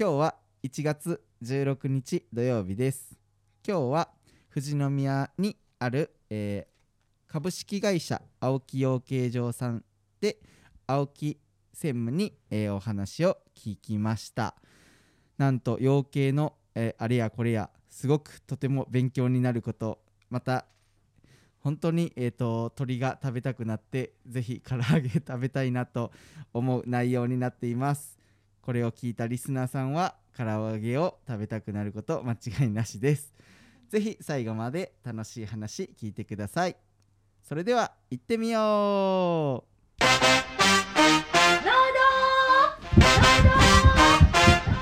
今日は1月16日土曜日です。今日は富士宮にある、えー株式会社青木養鶏場さんで青木専務に、えーお話を聞きました。なんと養鶏の、えーあれやこれやすごくとても勉強になることまた本当に、えー、と鳥が食べたくなってぜひ唐揚げ食べたいなと思う内容になっています。これを聞いたリスナーさんは唐揚げを食べたくなること間違いなしです。ぜひ最後まで楽しい話聞いてください。それでは行ってみよう。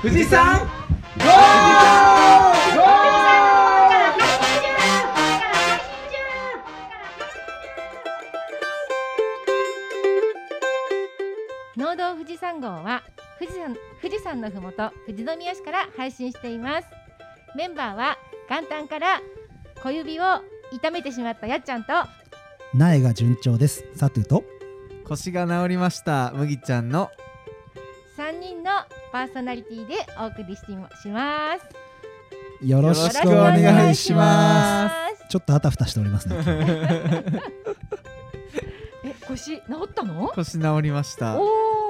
富士山ゴ農道富士山号は富士山富士山のふもと富士宮市から配信しています。メンバーは元旦から小指を痛めてしまったやっちゃんと苗が順調です。サトゥと。腰が治りました麦ちゃんの。3人のパーソナリティでお送りしてします。よろしくお願いしまます。ちょっとあたふたしておりますね。え腰治ったの？腰治りました。おお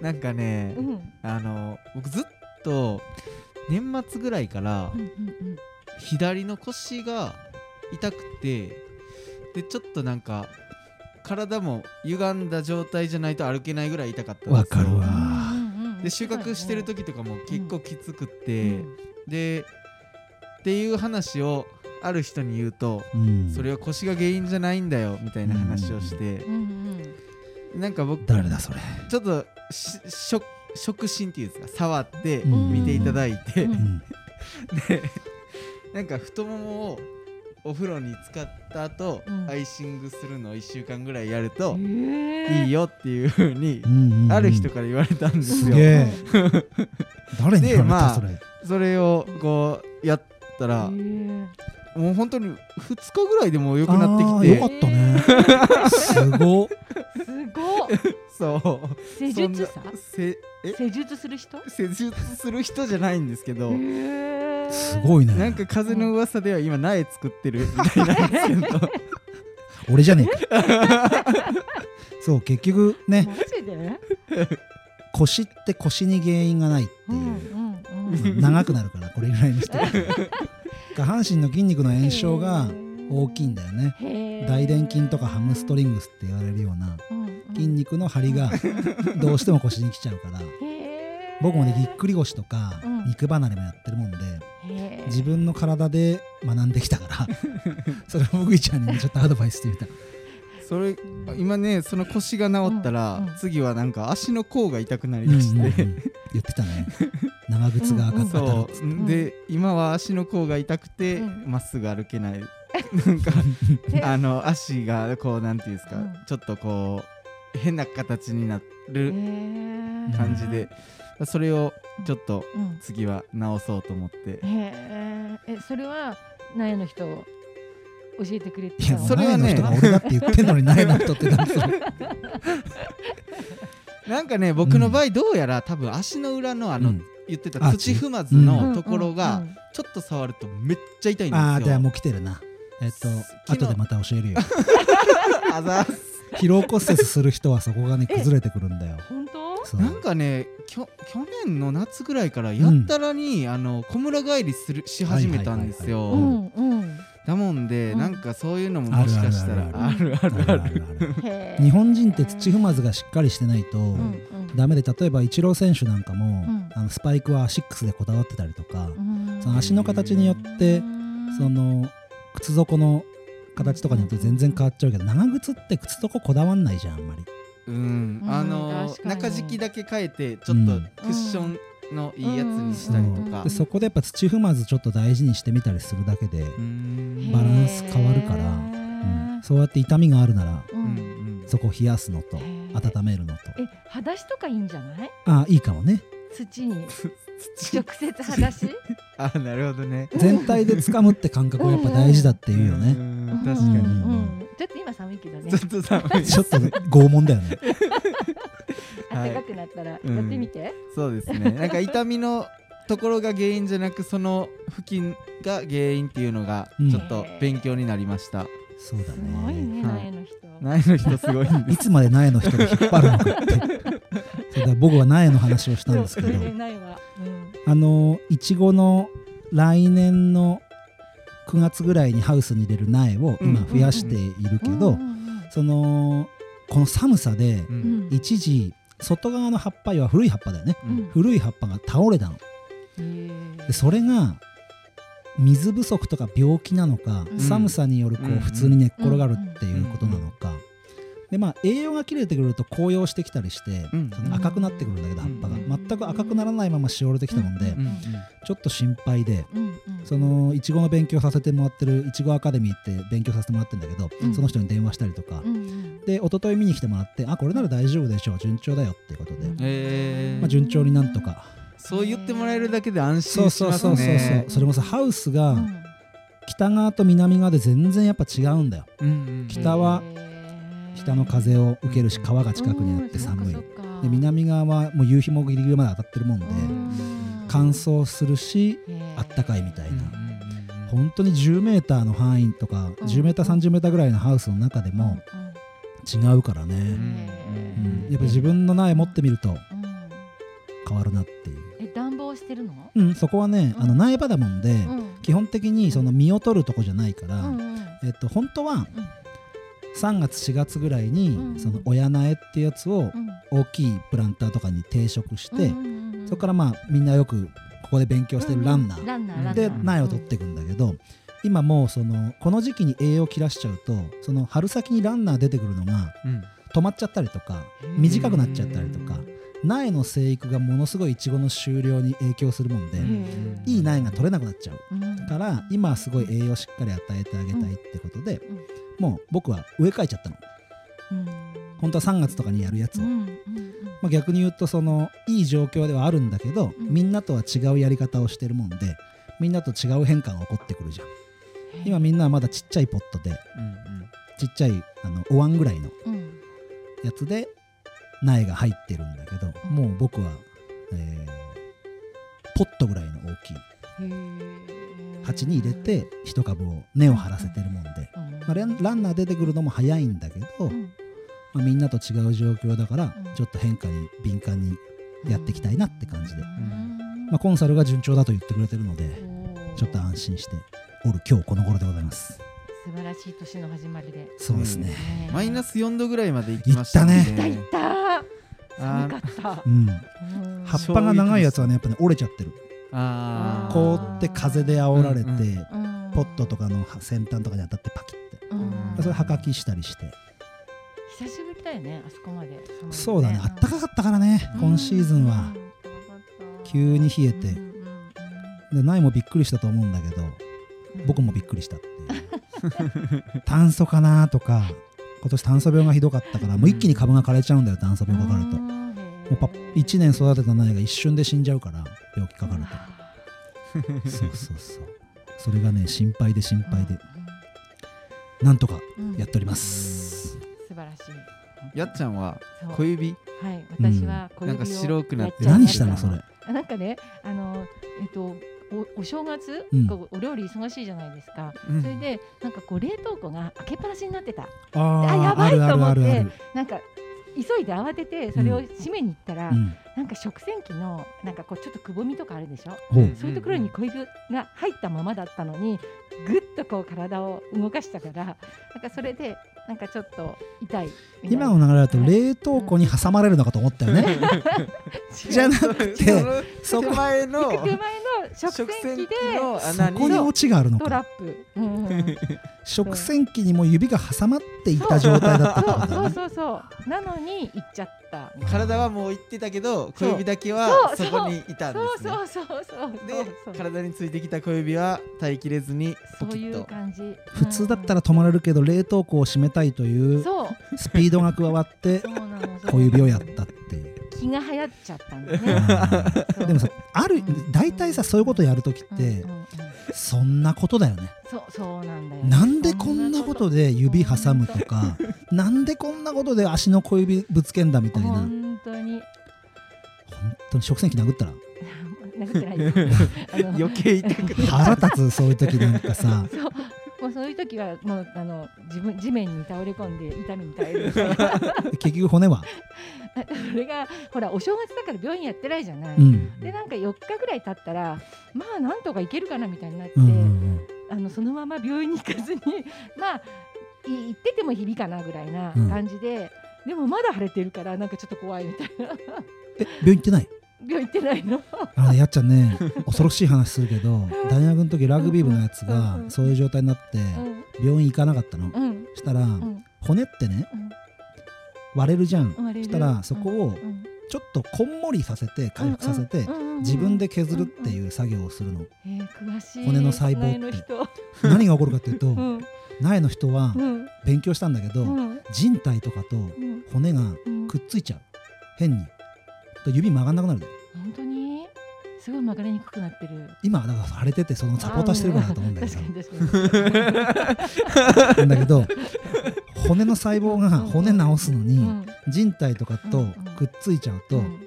なんかね、うん。うんあの僕ずっと年末ぐらいからうんうん左の腰が痛くてでちょっとなんか体も歪んだ状態じゃないと歩けないぐらい痛かったんですよ。わかるわ。うんで収穫してる時とかも結構きつくうって、ん。でっていう話をある人に言うと、うん。それは腰が原因じゃないんだよみたいな話をして、うんうんなんか僕誰だそれ。ちょっとし触触診っていうんですか？触ってうん。見ていただいて、うん。うん。でなんか太ももをお風呂に使った後、うん。アイシングするのを1週間ぐらいやるといいよっていう風にうんうんうんある人から言われたんですよ。誰に言われでまあたそれ。それをこうやったらもう本当に2日ぐらいでもう良くなってきて。よかったね。すごっすごっ。そう。施術させえ？施術する人？施術する人じゃないんですけど。すごいね。なんか風の噂では今苗作ってるみたいなんですけど。俺じゃねえか。そう結局ね。マジで？腰って腰に原因がないってう。んいう、長くなるからこれぐらいにして。下半身の筋肉の炎症が大きいんだよね。大臀筋とかハムストリングスって言われるような筋肉の張りが どうしても腰に来ちゃうから僕もねぎっくり腰とかうん。肉離れもやってるもんで自分の体で学んできたから それをもぐいちゃんにねちょっとアドバイスしてみたそれ今ねその腰が治ったら、うんうん。次はなんか足の甲が痛くなりうんうんまして、うん。言ってたね。長靴が赤く当たるっつって。そう、で今は足の甲が痛くてうん。ま、っすぐ歩けない。なんかえ。あの足がこうなんていうんですか、うん。ちょっとこう変な形になる感じで、それをちょっとうん。次は直そうと思って、へー。えそれは苗の人教えてくれていやそれはね前の人が俺だって言ってんのに苗の人って何それ。なんかね僕の場合どうやら多分足の裏のあの、うん。言ってたあ土踏まずうん。のところがうん。うんちょっと触るとめっちゃ痛いんですよ。ああじゃあもう来てるな。えっと後でまた教えるよ。あざっす。疲労骨折する人はそこがね崩れてくるんだよ。本当？なんかねきょ去年の夏ぐらいからやったらに、あの小村帰りするし始めたんですよ、うんうんだもんで、うん。なんかそういうのももしかしたらああるある。あるあるあるある。へー。日本人って土踏まずがしっかりしてないとダメで例えばイチロー選手なんかも、うん。あのスパイクはアシックスでこだわってたりとか、うん。その足の形によってその靴底の形とかによって全然変わっちゃうけど長靴って靴底こだわんないじゃんあんまり。うん、うんあの中敷きだけ変えてちょっとクッションのいいやつにしたりとか。でそこでやっぱ土踏まずちょっと大事にしてみたりするだけで、うん。バランス変わるからへうん。ーそうやって痛みがあるならううんんうん。そこを冷やすのと温めるのと。え裸足とかいいんじゃない？あいいかもね。土に。土。直接裸足？あなるほどね。全体で掴むって感覚がやっぱ大事だっていうよね。うん確かに、うんうんちょっと今寒いけどね。ちょっと寒い。ちょっと拷問だよね。はい暖かくなったらやっうんてみて。そうですね。なんか痛みのところが原因じゃなくその付近が原因っていうのがうん。ちょっと勉強になりました、そうだすごいねね、はい。苗の人。苗の人すごいいす。つまで苗の人が引っ張るのかって。そうだ僕は苗の話をしたんですけど。そうん。あのいちごの来年の9月ぐらいにハウスに入れる苗を今増やしているけど、うんうんそのこの寒さでううんん。一時外側の葉っぱは古い葉っぱだよね。うん。古い葉っぱが倒れたの。へでそれが水不足とか病気なのか、うん。寒さによるこうん。う普通に寝っ転がるっていうことなのか、でまあ栄養が切れてくると紅葉してきたりして、うん。その赤くなってくるんだけど葉っぱが、うん全く赤くならないまましおれてきたもん。で、ちょっと心配でそのいちごの勉強させてもらってるいちごアカデミーって勉強させてもらってるんだけど、うん。その人に電話したりとか、で一昨日見に来てもらってあこれなら大丈夫でしょう順調だよっていうことで、まあ、順調になんとか。そう言ってもらえるだけで安心しますそうそうそうそうねそれもさハウスがうん。北側と南側で全然やっぱ違うんだよ。北は北の風を受けるしうん。川が近くにあって寒い。で南側はもう夕日もギリギリまで当たってるもんでうん。乾燥するしあったかいみたいな。本当に10メーターの範囲とかうん10メーター30メーターぐらいのハウスの中でも違うからね、うんうん、やっぱ自分の苗持ってみるとうん。変わるなっていう、え暖房してるの？うん、そこはねあの苗場だもんで、うん。基本的にその実を取るとこじゃないから、うんうん。えっと、本当は3月4月ぐらいに、うんその親苗っていうやつをうん。大きいプランターとかに定食して、そこからまあみんなよくここで勉強してるランナー、で苗を取っていくんだけど、今もうそのこの時期に栄養切らしちゃうとその春先にランナー出てくるのがうん。止まっちゃったりとか短くなっちゃったりとか苗の生育がものすごいイチゴの収量に影響するもんで、うん。いい苗が取れなくなっちゃう。うん。から今はすごい栄養しっかり与えてあげたいってことで、うんもう僕は植え替えちゃったの。うん。本当は3月とかにやるやつを、うんうんまあ、逆に言うとそのいい状況ではあるんだけど、うん。みんなとは違うやり方をしてるもんでみんなと違う変化が起こってくるじゃん。今みんなはまだちっちゃいポットでうん。ちっちゃいあのお椀ぐらいのうん。やつで苗が入ってるんだけど、うん。もう僕は、えーポットぐらいの大きい鉢に入れて一株を根を張らせてるもんで、うん。まあ、ランランナー出てくるのも早いんだけど、うん。まあ、みんなと違う状況だからうん。ちょっと変化に敏感にやっていきたいなって感じで、うん。まあ、コンサルが順調だと言ってくれてるのでちょっと安心しておる今日この頃でございます。素晴らしい年の始まりで。そうですね、ねマイナス4度ぐらいまで行きました行いったいった。あ寒かった。うん、うん。葉っぱが長いやつはねやっぱね折れちゃってる凍って風で煽られて、うんうん。うん。ポットとかの先端とかに当たってパキって。うん。それはかきしたりして、久しぶりだよねあそこまで。そうだね。あったかかったからね、今シーズンは、急に冷えて。で苗もびっくりしたと思うんだけど僕もびっくりしたっていう。炭素かなとか今年炭素病がひどかったからもう一気に株が枯れちゃうんだよ炭素病かかるともうパ1年育てた苗が一瞬で死んじゃうから病気かかると。そうそうそう。それがね心配で心配で。なんとかやっております。素晴らしい。やっちゃんは小指？はい。私は小指をなんか白くなってえ何したのそれ？あなんかねあのえっとおお正月、うん。お料理忙しいじゃないですか、うん。それでなんかこう冷凍庫が開けっぱなしになってた。ああやばいと思って。あるある。なんか急いで慌ててそれを閉めに行ったら、うん。なんか食洗機のなんかこうちょっとくぼみとかあるでしょ、ほう。そういうところに小指が入ったままだったのにぐっとこう体を動かしたからなんかそれでなんかちょっと痛い今の流れだと冷凍庫に挟まれるのかと思ったよね。じゃなくて そこ前の食食洗機で洗機のそこにオチがあるのトラかップ、うんうん 食洗機にも指が挟まっていた状態だったってことだそうねそうそう。なのに行っちゃった体はもう行ってたけど小指だけはそこにいたんですね。そうそうそうそう。でそう。体についてきた小指は耐えきれずにポそういうキッと感じ。普通だったら止まれるけど冷凍庫を閉めたいというそう。スピードが加わってそうなのそう小指をやったって気が流行っちゃったんだね。でもさあるうん。大体さそういうことやるときってそんなことだよね。そうそうなんだよね。なんでこんなことで指挟むとかかなんでこんなことで足の小指ぶつけんだみたいな。本本当に。当に食洗機殴ったら？殴ってない余計痛くな腹立つそういう時なんかさ。そうもうそういう時はもうあの自分地面に倒れ込んで痛みに耐える。みたいな結局骨は？それがほらお正月だから病院やってないじゃない、うん。でなんか4日ぐらい経ったらまあなんとかいけるかなみたいになって、うんうんあのそのまま病院に行かずに まあい行ってても日々かなぐらいなうん。感じで、でもまだ腫れてるからなんかちょっと怖いみたいな。え病院行ってない？病院行ってないの？あのねやっちゃんね恐ろしい話するけど大学の時ラグビー部のやつがそういう状態になってうん。病院行かなかったの。うん。したらうん。骨ってねうん。割れるじゃん。したらそこをうん。ちょっとこんもりさせて回復させて自分で削るっていう作業をするの。えー詳しい。骨の細胞って。何が起こるかっていうとうん。苗の人はうん。勉強したんだけどうん。人体とかとうん。骨がうん。くっついちゃう。変に。と指曲がんなくなるで本当に？すごい曲がりにくくなってる。今だから腫れててそのサポーターしてるからだと思うんだけど。確かに確かに。なんだけど骨の細胞が骨治すのにうん。人体とかとくっついちゃうとうん。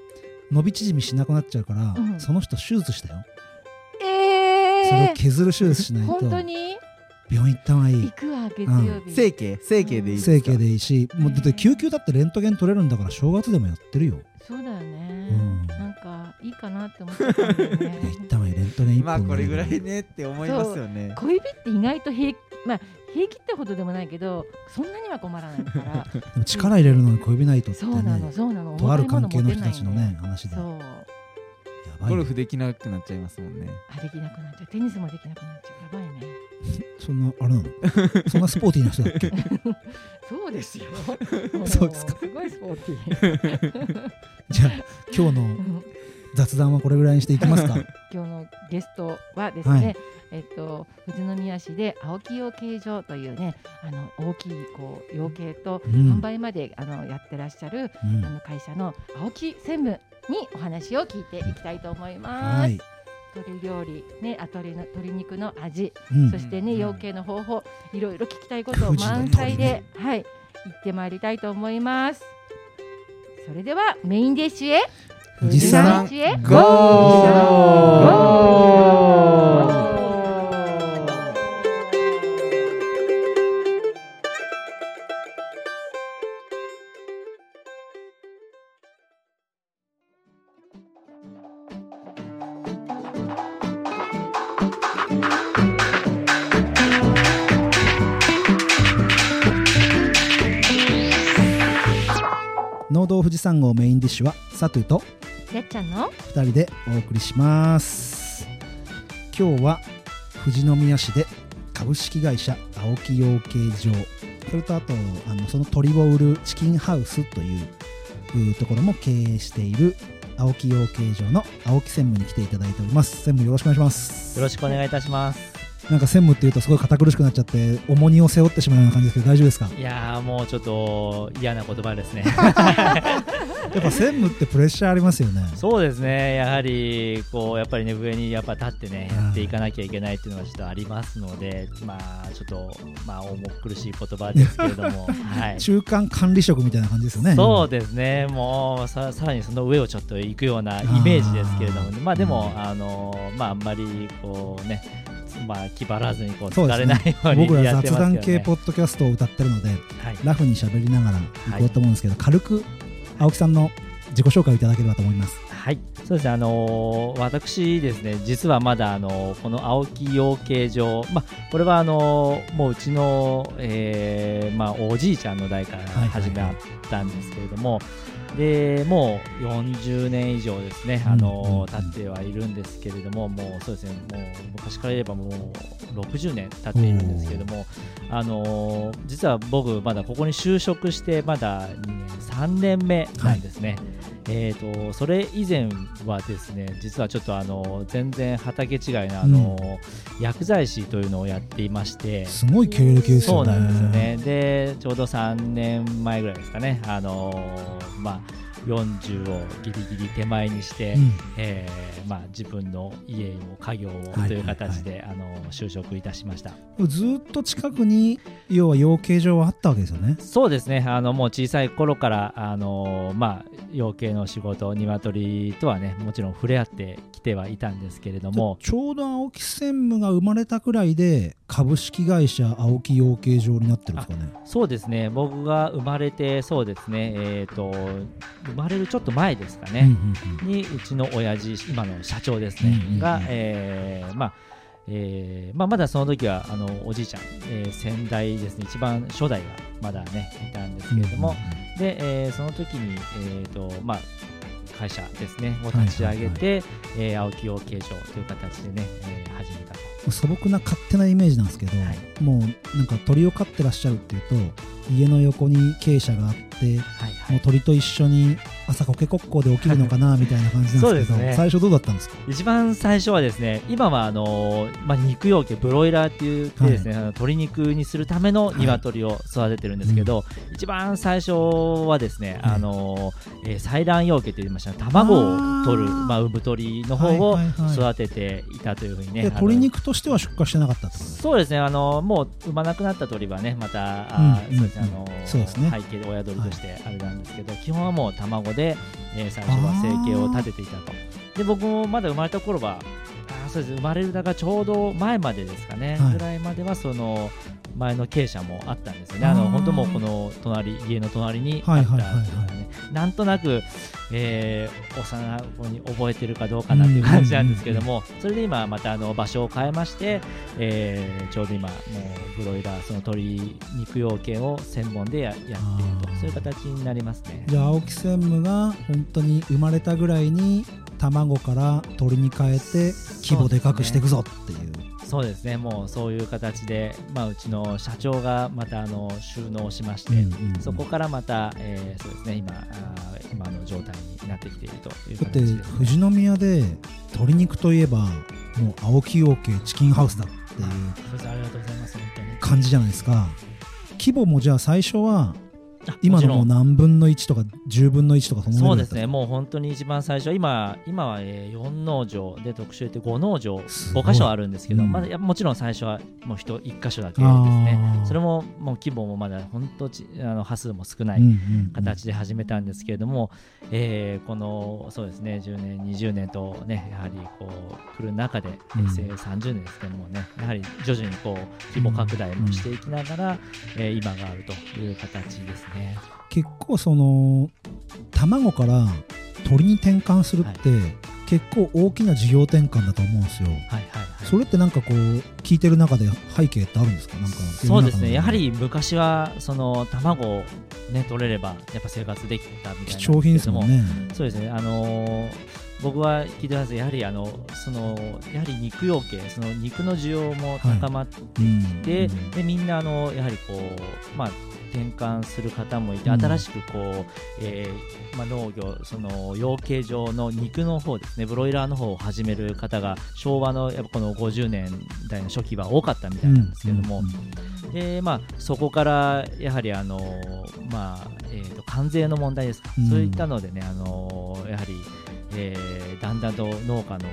伸び縮みしなくなっちゃうからうん。その人手術したよ。えそれをー削る手術しないと本当に？病院行った方がいい。行くわ月曜日。整形整形でいい整形でいいしもうだって救急だってレントゲン取れるんだから正月でもやってるよ。そうだよねいいかなって思ってたんだよね。った方がいいレントゲン一まあ本これぐらいでねって思いますよね。小指って意外と平気まあ平気ってほどでもないけどそんなには困らないから。でも力入れるのに小指ないとってそうなのねそうなの。とある関係の人たちのね話で。やそう。ばいよゴルフできなくなっちゃいますもんね。あできなくなっちゃう。テニスもできなくなっちゃう。やばいね。そんなあれなの？そんなスポーティーな人だっけ？そうですよ。そうですか。もすごいスポーティー。じゃあ今日のうん雑談はこれぐらいにしていきますか。今日のゲストはですね、はい。えっと富士宮市で青木養鶏場というねあの大きいこう養鶏とうん。販売まであのやってらっしゃる、うん。あの会社の青木専務にお話を聞いていきたいと思います。はい、鶏料理ね、あ鶏の鶏肉の味、うん。そしてねうん。養鶏の方法、いろいろ聞きたいことを満載で、はい行ってまいりたいと思います。それではメインディッシュへ富士山富士へゴー。農道富士山号メインディッシュはサトゥとやっちゃんの？2人でお送りします今日は富士宮市で株式会社青木養鶏場それとあとあのその鳥を売るチキンハウスといういうところも経営している青木養鶏場の青木専務に来ていただいております専務よろしくお願いしますよろしくお願いいたします。なんか専務っていうとすごい堅苦しくなっちゃって重荷を背負ってしまうような感じですけど大丈夫ですか？いやーもうちょっと嫌な言葉ですね。やっぱ専務ってプレッシャーありますよね。そうですね、やはりこうやっぱりね上にやっぱ立ってねうん。やっていかなきゃいけないっていうのがちょっとありますので、まあちょっとまあ重苦しい言葉ですけれども、はい。中間管理職みたいな感じですよね。そうですね、もうささらにその上をちょっと行くようなイメージですけれども、まあでも、あのまああんまりこうね、まあ気張らずにこう疲れないよう僕らにやって雑談。系ポッドキャストを歌ってるのではい。ラフに喋りながら行こうと思うんですけど、軽く青木さんの自己紹介をいただければと思います。はい、そうですね、あのー私ですね、実はまだ、あのーこの青木養鶏場、まあ、これはあのーもううちの、えーまあ、おじいちゃんの代からはいはいはい。始まったんですけれども、でもう40年以上ですね、あの経ってはいるんですけれども、もうそうですね、もう昔から言えばもう60年経っているんですけれども、あのー実は僕、まだここに就職して、まだ2年、3年目なんですね。えー、とそれ以前はですね実はちょっとあの全然畑違いのあの、薬剤師というのをやっていましてすごい経歴ですよね。そうなんですよね。でちょうど3年前ぐらいですかね。あのまあ40をギリギリ手前にして、うん。えーまあ、自分の家を家業をはい。という形で、あの就職いたしました。ずーっと近くに要は養鶏場はあったわけですよね。そうですね。あのもう小さい頃からあの、まあ、養鶏の仕事鶏とはねもちろん触れ合ってきてはいたんですけれども。ちょうど青木専務が生まれたくらいで株式会社青木養鶏場になってるんですかね。そうですね。僕が生まれてそうですね。えっ、と生まれるちょっと前ですかね、にうちの親父今の社長ですね、が、えーまあえーまあ、まだその時はあのおじいちゃん、えー先代ですね。一番初代がまだねいたんですけれども、で、えーその時に、えーとまあ、会社ですね。を立ち上げて、えー青木養鶏場という形でね、えー始めたと。素朴な勝手なイメージなんですけど、はい。もうなんか鳥を飼ってらっしゃるっていうと家の横に鶏舎があってはいはもう鳥と一緒に朝コケコッコーで起きるのかなみたいな感じなんですけどね。最初どうだったんですか？一番最初はですね今はあの、まあ、肉用系ブロイラーって言ってですね、あの鶏肉にするための鶏を育ててるんですけど、一番最初はですね、はいあのえー採卵養鶏と言いました卵を取るまあ、産鳥の方をはいはいはい。育てていたというふうにね、であの鶏肉としては出荷してなかったそうですねあのもう産まなくなった鳥はねまたうんそうですねうですね。背景で親鳥としてあれなんですけど、基本はもう卵で、えー最初は生計を立てていたと。で僕もまだ生まれた頃はあーそうです。生まれるだからちょうど前までですかね、はい。ぐらいまではその前の鶏舎もあったんですよね。あの本当もうこの隣家の隣にあったっていうかね、はいはいはいはい。なんとなく、えー幼い子に覚えてるかどうかなっていう感じなんですけども、それで今またあの場所を変えまして、えーちょうど今もうブロイラーその鶏肉養鶏を専門でややっていると。そういう形になりますね。じゃあ青木専務が本当に生まれたぐらいに卵から鳥に変えて規模でかくしていくぞっていうそうですねもうそういう形で、まあ、うちの社長がまたあの収納しまして、うんうんうんそこからまた、えーそうですね今あー今の状態になってきているというだって形です、ね。富士宮で鶏肉といえばもう青木養鶏チキンハウスだっていう。感じじゃないですか規模もじゃあ最初はあ今のもうん。何分の1とか10分の1とかそのそうですね、もう本当に一番最初、今今は、えー、4農場で特集で5農場、すごい。5箇所あるんですけど、うん。まだもちろん最初はもう 1, 1箇所だけですね。それももう規模もまだ本当ちあの波数も少ないうんうんうん。形で始めたんですけれども、えーこのそうですね10年、20年とね、やはりこう来る中で、うん。平成30年ですけどもね、やはり徐々にこう規模拡大もしていきながら、えー今があるという形ですね。結構その卵から鳥に転換するって、結構大きな事業転換だと思うんですよ。はいはいはい。それってなんかこう聞いてる中で背景ってあるんですか？なんかそうですね、やはりり昔はその卵を、ね、取れればやっぱ生活できたみたいな貴重品ですもんね。そうですね、あのー僕は聞いてます。やはりあのそのやはり肉用系その肉の需要も高まってうん。で,、うん。でみんなあのやはりこう、まあ、転換する方もいて、うん。新しくこう、えーまあ、農業その養鶏場の肉の方ですねブロイラーの方を始める方が昭和のやっぱこの50年代の初期は多かったみたいなんですけれども、うんうん。でまあ、そこからやはりあの、まあえー、と関税の問題ですか、うん。そういったのでねあのやはり、えーだんだんと農家の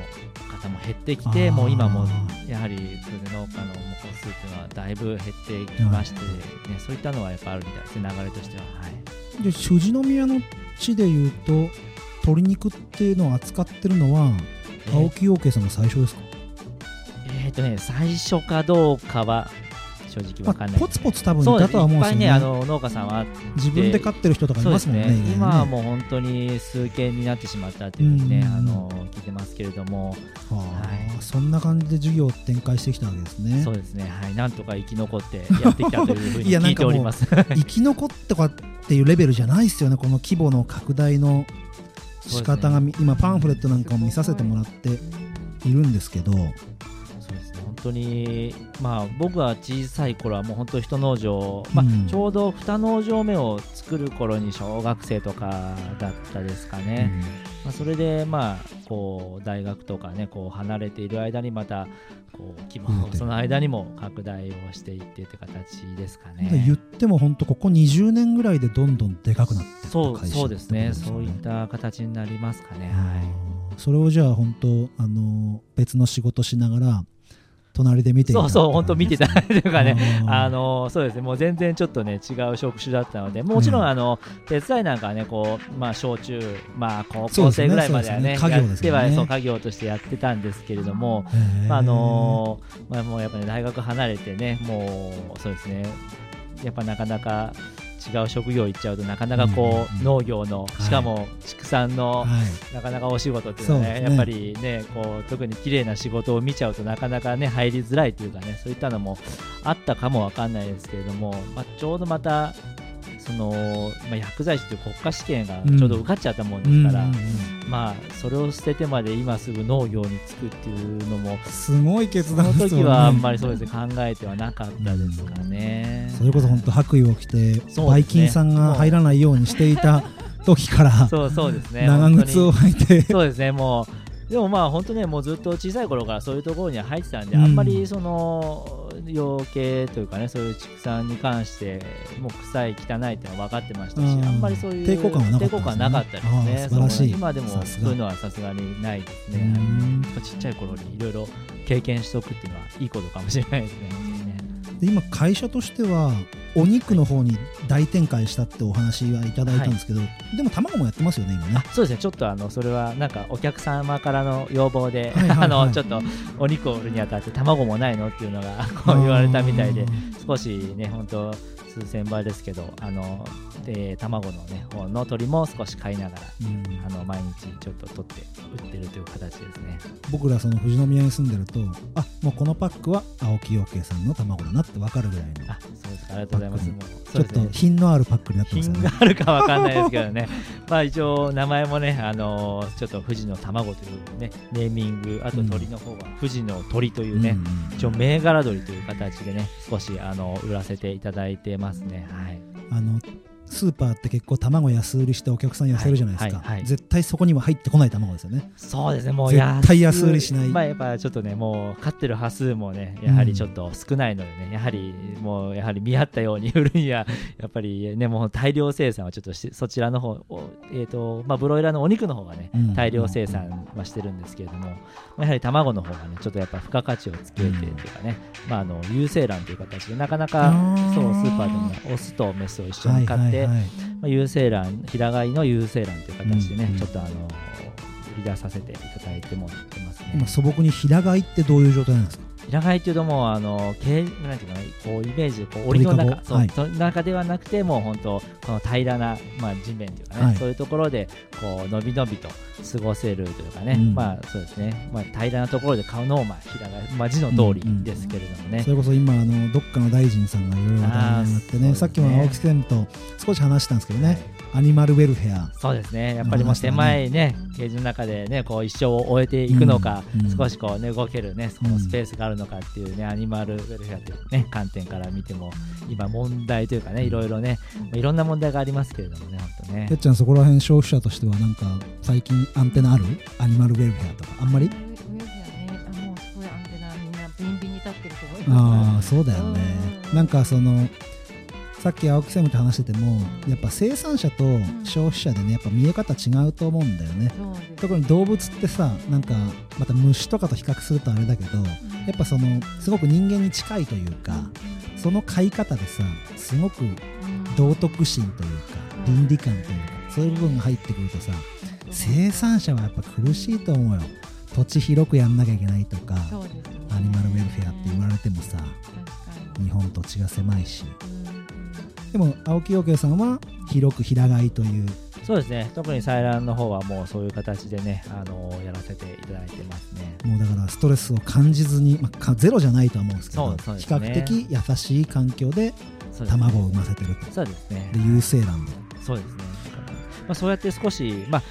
方も減ってきてもう今もやはりそれで農家の戸数っていうのはだいぶ減ってきまして、ね、そういったのはやっぱあるみたいですね流れとしては。はい。で富士宮の地でいうと鶏肉っていうのを扱ってるのはえー。青木養鶏さんが最初ですか、えーとね、最初かどうかは正直わかんない。まあ、ポツポツ多分いたとは思うんですよね。いっぱいねあの農家さんは自分で飼ってる人とかいますもんねね。今はもう本当に数件になってしまったっていうふうにね、うん。あの聞いてますけれども、はあはい。そんな感じで授業を展開してきたわけですね。そうですね、はい、なんとか生き残ってやってきたというふうに いやなん聞いてかもうおります。生き残ってかっていうレベルじゃないですよね。この規模の拡大の仕方がみ、今パンフレットなんかを見させてもらっているんですけど当に、まあ、僕が小さい頃はもう本当一農場、まあうん。ちょうど二農場目を作る頃に小学生とかだったですかね、まあ、それでまあこう大学とかねこう離れている間にまたこう規模その間にも拡大をしていってって形ですかでね。言っても本当ここ20年ぐらいでどんどんでかくなってったそうそうですね。ってことそういった形になりますかね。はい。それをじゃあ本当あの別の仕事しながら隣で見てそうそう、本当見てたというかね、あのそうですね、もう全然ちょっとね、違う職種だったので、もちろん、うんあの手伝いなんかはね、こうまあ、小中、まあ、高校生ぐらいまではね、家業やっては、ですよねそう家業としてやってたんですけれども、まああのまあ、もうやっぱり、ね、大学離れてね、もうそうですね、やっぱなかなか違う職業行っちゃうとなかなかこう、農業のはい。しかも畜産の、はい。なかなかお仕事っていうのはね。やっぱりねこう特に綺麗な仕事を見ちゃうとなかなかね入りづらいというかねそういったのもあったかもわかんないですけれども、まあ、ちょうどまたその、まあ、薬剤師という国家試験がちょうど受かっちゃったもんですから、うんうんまあそれを捨ててまで今すぐ農業に就くっていうのもうんすごい決そ断ね。の時はあんまりそうですね考えてはなかったですかね。それこそ本当白衣を着て、そうですね。バイキンさんが入らないようにしていた時からそうそうですね。長靴を履いて。そうですね、もう、でもまあ、本当ね、もうずっと小さい頃からそういうところには入ってたんで、うん。あんまりその養鶏というかね、そういう畜産に関して、もう臭い、汚いっていうのは分かってましたし、うん。あんまりそういう抵抗感はなかったんですね。抵抗感なかったですね。あー素晴らしい。今でもそういうのはさすがにないですうね。ちっちゃい頃にいろいろ経験しとくっていうのはいいことかもしれないですね。で今会社としてはお肉の方に大展開したってお話はいただいたんですけど、でも卵もやってますよね今ね。あそうですね、ちょっとあのそれはなんかお客様からの要望で、はいはいはい あのちょっとお肉を売るにあたって卵もないのっていうのがこう言われたみたいで、少しね、本当数千倍ですけど、あので卵のね方の鶏も少し買いながら、うん。あの毎日ちょっと取って売ってるという形ですね。僕らその富士宮に住んでるとあもうこのパックは青木養鶏さんの卵だなって分かるぐらいのあ、そうです。か、ありがとうございます。ちょっと品のあるパックになってますよね。品があるかわかんないですけどね、まあ一応名前もね、あのちょっと富士の卵というね、ネーミング、あと鳥の方は富士の鳥というね、うん一応銘柄鳥という形でね、少しあの売らせていただいてますますね。はい。あのスーパーって結構卵安売りしてお客さん痩せるじゃないですか、はいはい。はい絶対そこには入ってこない卵ですよね。そうですね、もう絶対安売りしない。まあやっぱちょっとね、もう飼ってる羽数もね、やはりちょっと少ないのでね、やはりもうやはり見合ったように売るには、やっぱりね、もう大量生産はちょっとしそちらの方をえっ、と、まあブロイラーのお肉の方がね、うん。大量生産はしてるんですけれども、まあやはり卵の方がね、ちょっとやっぱ付加価値をつけてというかね、まああの有精卵という形で、なかなかそうスーパーでもオスとメスを一緒に買って、はいはい。はいまあ、有精卵平飼いの有精卵という形でね、うんちょっとあの売り出させていただいてもらってますね。今素朴に平飼いってどういう状態なんですか？平飼いっていうともうあのけなんていうかなこうイメージこう檻の鳥かごはい中そうその中ではなくてもう本当この平らな、まあ、地面というかね、はい。そういうところでこうのびのびと過ごせるというかね、うんまあそうですね、まあ、平らなところで買うのをまあ平飼い、まあ、字の通りですけれどもね、それこそ今あのどっかの大臣さんがいろいろ話題になってねね。さっきも青木専務と少し話したんですけどね、アニマルウェルフェア。そうですね、やっぱりもう狭いね、ケージの中でね、こう一生を終えていくのか、うんうん。少しこうね、動けるね、そのスペースがあるのかっていうね、アニマルウェルフェアというね、観点から見ても、今問題というかね、いろいろね、いろんな問題がありますけれどもね、本当ね。てっ。ちゃんそこら辺消費者としてはなんか最近アンテナある？アニマルウェルフェアとか。あんまり？あもうすごいアンテナみんなビンビンに立ってると思います。ああそうだよね。うん。なんかそのさっき青木専務と話しててもやっぱ生産者と消費者でねやっぱ見え方違うと思うんだよね。特に動物ってさなんかまた虫とかと比較するとあれだけどやっぱそのすごく人間に近いというかその飼い方でさすごく道徳心というか倫理観というかそういう部分が入ってくるとさ生産者はやっぱ苦しいと思うよ。土地広くやんなきゃいけないとかアニマルウェルフェアって言われてもさ日本土地が狭いし。うんでも青木陽慶さんは広く平飼いというそうですね、特に採卵の方はもうそういう形でね、あのやらせていただいてますね。もうだからストレスを感じずに、まあか、ゼロじゃないとは思うんですけどそうそうで比較的優しい環境で卵を産ませてるとそうですねで。有精卵でそうですね。まあ、そうやって少し、まあ、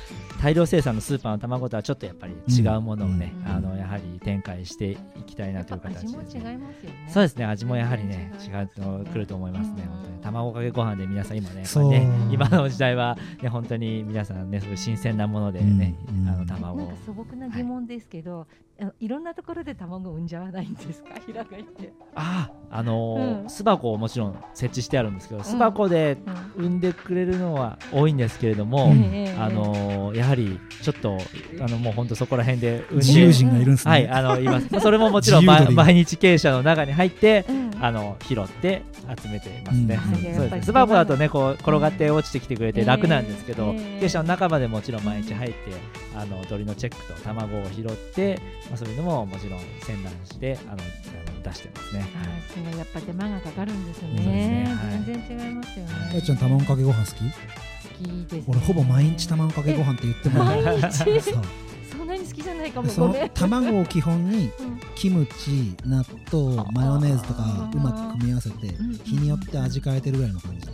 大量生産のスーパーの卵とはちょっとやっぱり違うものをね、うん。あのやはり展開していきたいなという形味も違いですね。ますよね。そうですね味もやはりね違違うとくると思いますね、うん本当に。卵かけご飯で皆さん今ねね今の時代はね本当に皆さんねそういう新鮮なものでね、うん。うん。あの卵を。なんか素朴な疑問ですけど、あのいろんなところで卵産んじゃわないんですか？平飼いって、あああのーうん。巣箱をもちろん設置してあるんですけど巣箱で産んでくれるのは多いんですけれども、うん。ええあのーやはりちょっとあのもう本当そこら辺で産んで自由人がいるんですね、はいあのいます。まあそれももちろん、毎日傾斜の中に入ってうん。あの拾って集めていますね、うん。そうですね。巣箱だとねこう転がって落ちてきてくれて楽なんですけど、ええ。傾斜の中までもちろん毎日入ってあの鳥のチェックと卵を拾って、まあ、そういうのももちろん洗覧してあの出してますね。あーすごいやっぱ手間がかかるんですね。ね。はい。全然違いますよね。やっちゃん卵かけご飯好き？好きです、ね。俺ほぼ毎日卵かけご飯って言っても。毎日 なに好きじゃないかも。でその。卵を基本にうん。キムチ納豆マヨネーズとかうまく組み合わせてうん日によって味変えてるぐらいの感じで。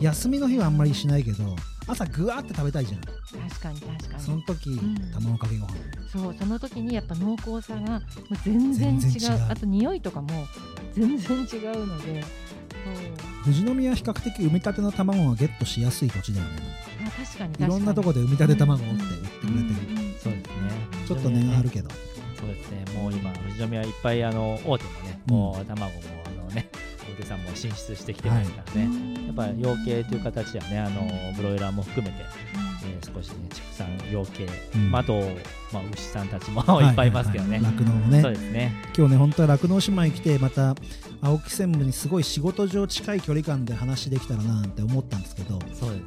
休みの日はあんまりしないけど朝ぐわーって食べたいじゃん。確かに確かに。その時ん。卵かけご飯。そうその時にやっぱ濃厚さがもう全然違う。あと匂いとかも全然違うので。富士宮は比較的産みたての卵がゲットしやすい土地だよね。あ確かに確い。ろんなとこで産みたて卵をって売ってくれてる。うんうんちょっと値があるけど。そうですね。もう今富士宮はいっぱいあの大手もね、うん。もう卵もあのね大手さんも進出してきてますからね、やっぱ養鶏という形はねあのブロイラーも含めて、えー少しね畜産養鶏、うん。まあ、あと、まあ、牛さんたちも いっぱいいますけどね、酪農もね。そうですね。今日ね本当は酪農姉妹来てまた青木専務にすごい仕事上近い距離感で話できたらななんて思ったんですけど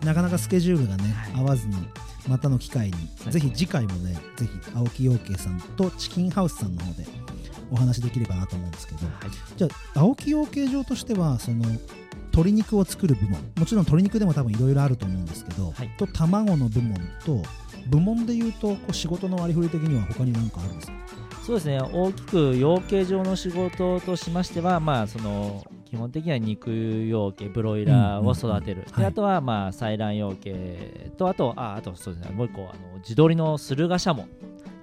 なかなかスケジュールがね、はい。合わずにまたの機会にはいぜひ次回もねぜひ青木養鶏さんとチキンハウスさんの方でお話できればなと思うんですけどはい。じゃあ青木養鶏場としてはその鶏肉を作る部門もちろん鶏肉でも多分いろいろあると思うんですけど、はい。と卵の部門と部門でいうとこう仕事の割り振り的には他に何かあるんですか？そうですね。大きく養鶏場の仕事としましては、まあ、その基本的には肉養鶏ブロイラーを育てる、うんうん。はい。であとはまあ採卵養鶏とあとああとそうですね。もう一個あの地鶏の駿河シャモ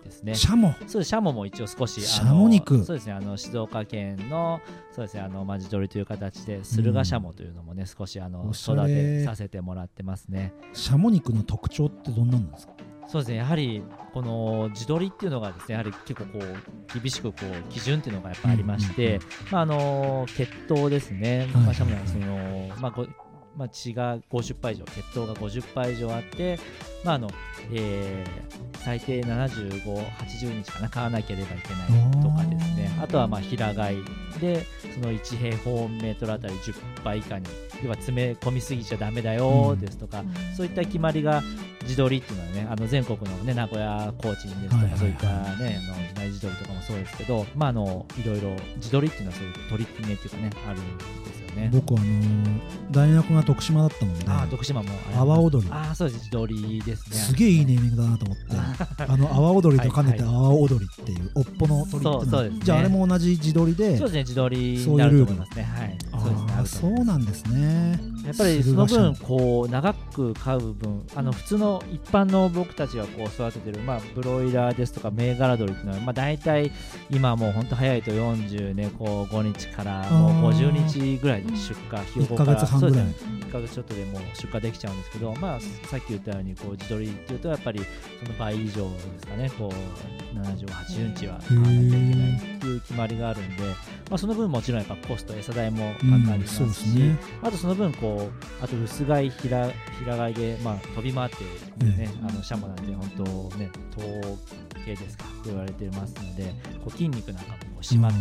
ですね。シャモそうです。シャモも一応少しシャモ肉？そうですね。あの静岡県のそうですね。あのまあ地鶏という形で駿河シャモというのもね、少しあの育れ。てさせてもらってますね。シャモ肉の特徴ってどんなんですか？そうですね。やはりこの地鶏っていうのがですねやはり結構こう厳しくこう基準っていうのがやっぱありまして、まああの血糖ですね、はいまあ、シャモはそのまあごまあ、血が50杯以上血糖が50杯以上あって、まああのえー最低7580日かな買わなければいけないとかですねあとはまあ平飼いでその1平方メートルあたり10杯以下に要は詰め込みすぎちゃダメだよですとか、そういった決まりが地鶏っていうのはねあの全国のね名古屋コーチンですとか、そういったねあの地内地鶏とかもそうですけどまああのいろいろ地鶏っていうのはそういう取り決めっていうかねあるんですよね。僕あのー大学が徳島だったもんで。ああ徳島も。阿波踊り。ああそうです。地鶏ですね。すげえいいネーミングだなと思って。あの阿波踊りと兼ねて阿はい。波踊りっていうおっぽの鳥ってそうそうですね。じゃああれも同じ地鶏でそうですね。地鶏になると思いますね。はい。そうですね。あそうなんですね。やっぱりその分こう長く飼う分あの普通の一般の僕たちがこう育ててるまあブロイラーですとか銘柄鶏っていうのはまあ大体今もう本当早いと40ねこう5日からもう50日ぐらいで出荷ひよ1ヶこから月半ぐらい。そうですね。1ヶ月ちょっとでもう出荷できちゃうんですけどまあさっき言ったようにこう地鶏っていうとやっぱりその倍以上ですかね。こう70、80日は買わなきゃいけないっていう決まりがあるんで、まあ、その分もちろんやっぱコスト餌代もかかりうんますし、そうですね。あとその分こうあと薄飼い平平飼いで、まあ、飛び回ってるね、あのシャモなんて本当ね頭系ですかと言われてますのでこう筋肉なんかもこう締まって、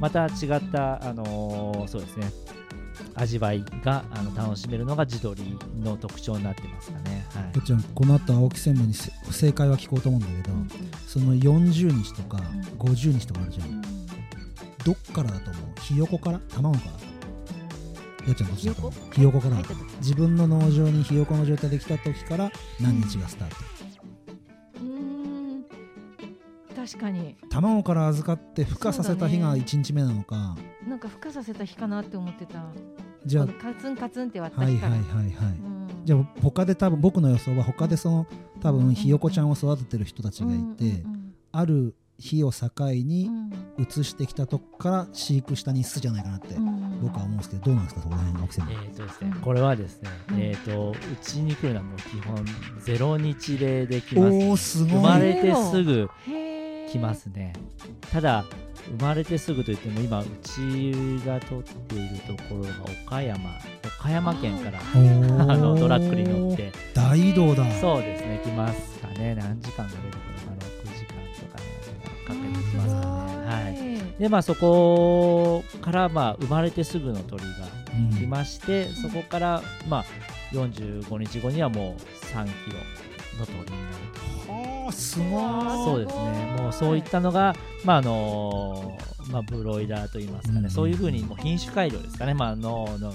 また違った、あのーそうですね味わいがあの楽しめるのが地鶏の特徴になってますかね。はい。てっちゃんこの後青木専務にせ正解は聞こうと思うんだけどその40日とか50日とかあるじゃん。どっからだと思う？ひよこから？卵から？やっちゃんどっちだと思う？ひよこから自分の農場にひよこの状態で来た時から何日がスタート？確かに。卵から預かって孵化させた日がそうだね。1日目なのか、なんか孵化させた日かなって思ってた。じゃあカツンカツンって割ったはい日から、はいはいはいうん。じゃあ他で多分僕の予想は他でその多分ひよこちゃんを育ててる人たちがいて、ある日を境に移してきたとこから飼育した日数じゃないかなって僕は思うんですけどどうなんですかそこら辺青木先えーとですね、これはですね、えー、とうちに来るのはもう基本ゼロ日例で来ます、おおすごい。生まれてすぐ来ますね。ただ生まれてすぐといっても今うちが取っているところが岡山岡山県からあのトラックに乗って。大移動だ。そうですね。来ますかね。何時間かかるのかな6時間とかかけてきますかね。はい。でまあそこからまあ生まれてすぐの鳥が来まして、そこからまあ45日後にはもう3キロの鳥になるとはあすごい。そうですね、もうそういったのが、まああのまあ、ブロイラーといいますかね、うんそういうふうにもう品種改良ですかね、まあ、農農農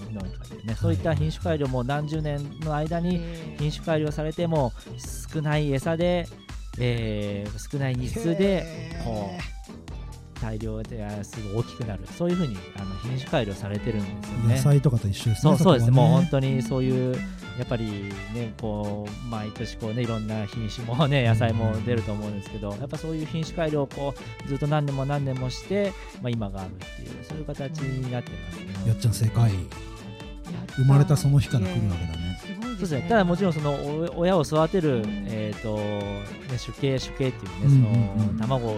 家でね、そういった品種改良も何十年の間に品種改良されても少ない餌で、えー少ない日数でこう大量ですぐ大きくなる、そういうふうにあの品種改良されてるんですよね。野菜とかと一緒ですねそうそうです、ね。もう本当にそういうやっぱりねこう毎年こうねいろんな品種もね野菜も出ると思うんですけどやっぱそういう品種改良をこうずっと何年も何年もして、まあ、今があるっていうそういう形になってますね。やっちゃん正解。生まれたその日から来るわけだね。そうですね、ただもちろんそのお親を育てる、えーとね、主系主系っていうね、うんうんうん。その卵を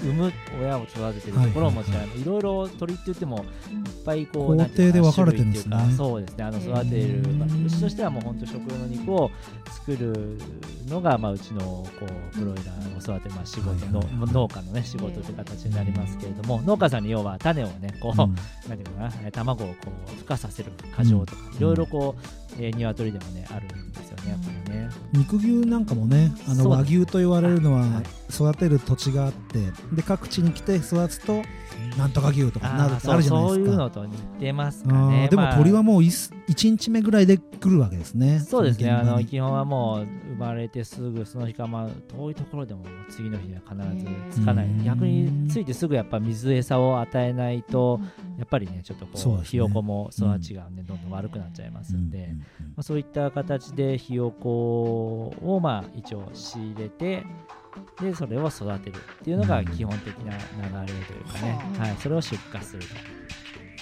産む親を育ててるところももちろん、いろいろ鳥って言ってもいっぱいこう工程で分かれてるんですね。種類っていうかそうですね。あの育てる、牛としてはもう本当食用の肉を作るのが、まあ、うちのこうブロイラーを育てる、まあ、仕事の、農家のね仕事という形になりますけれども、農家さんに要は種をねこう、うていうかな、えー卵をこう孵化させる過剰とか、うん。いろいろこう、えー、鶏でもねあるんですよね、やっぱりね。肉牛なんかもねあの和牛と言われるのははい。育てる土地があってで各地に来て育つとなんとか牛とかなるあるじゃないですか。そういうのと似てますかあね。ーでもまあ鳥はもう 1, 日目ぐらいで来るわけですね。そうですね、あの基本はもう生まれてすぐその日か、まあ、遠いところでも次の日には必ずつかない、うん。逆についてすぐやっぱ水餌を与えないと、やっぱりね、ちょっとこう、ひよこも育ちがね、どんどん悪くなっちゃいますんで、うん。うん。うん。まあ、そういった形でひよこをまあ一応仕入れて、でそれを育てるっていうのが基本的な流れというかね、ははい、それを出荷すると。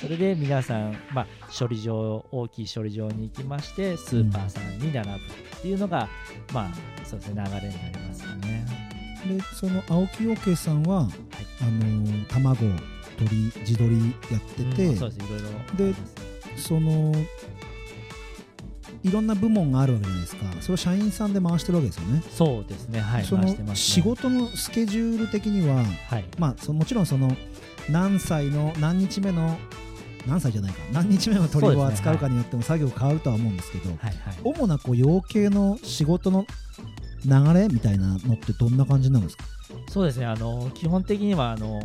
それで皆さん、まあ、処理場、大きい処理場に行きまして、スーパーさんに並ぶっていうのが、まあ、そうですね、流れになりますかね。でその青木養鶏さんは、あのー卵鳥地鶏やってて、うんそうです、いろいろ。ありますね。そのいろんな部門があるわけじゃないですか。それを社員さんで回してるわけですよね、そうですね、はい、その回してますね。仕事のスケジュール的にははい、まあそもちろんその何歳の何日目の何歳じゃないか何日目の鳥を扱うかによっても作業変わるとは思うんですけどはい、はい。主なこう養鶏の仕事の流れみたいなのってどんな感じなんですか？そうですね、あの基本的にはあの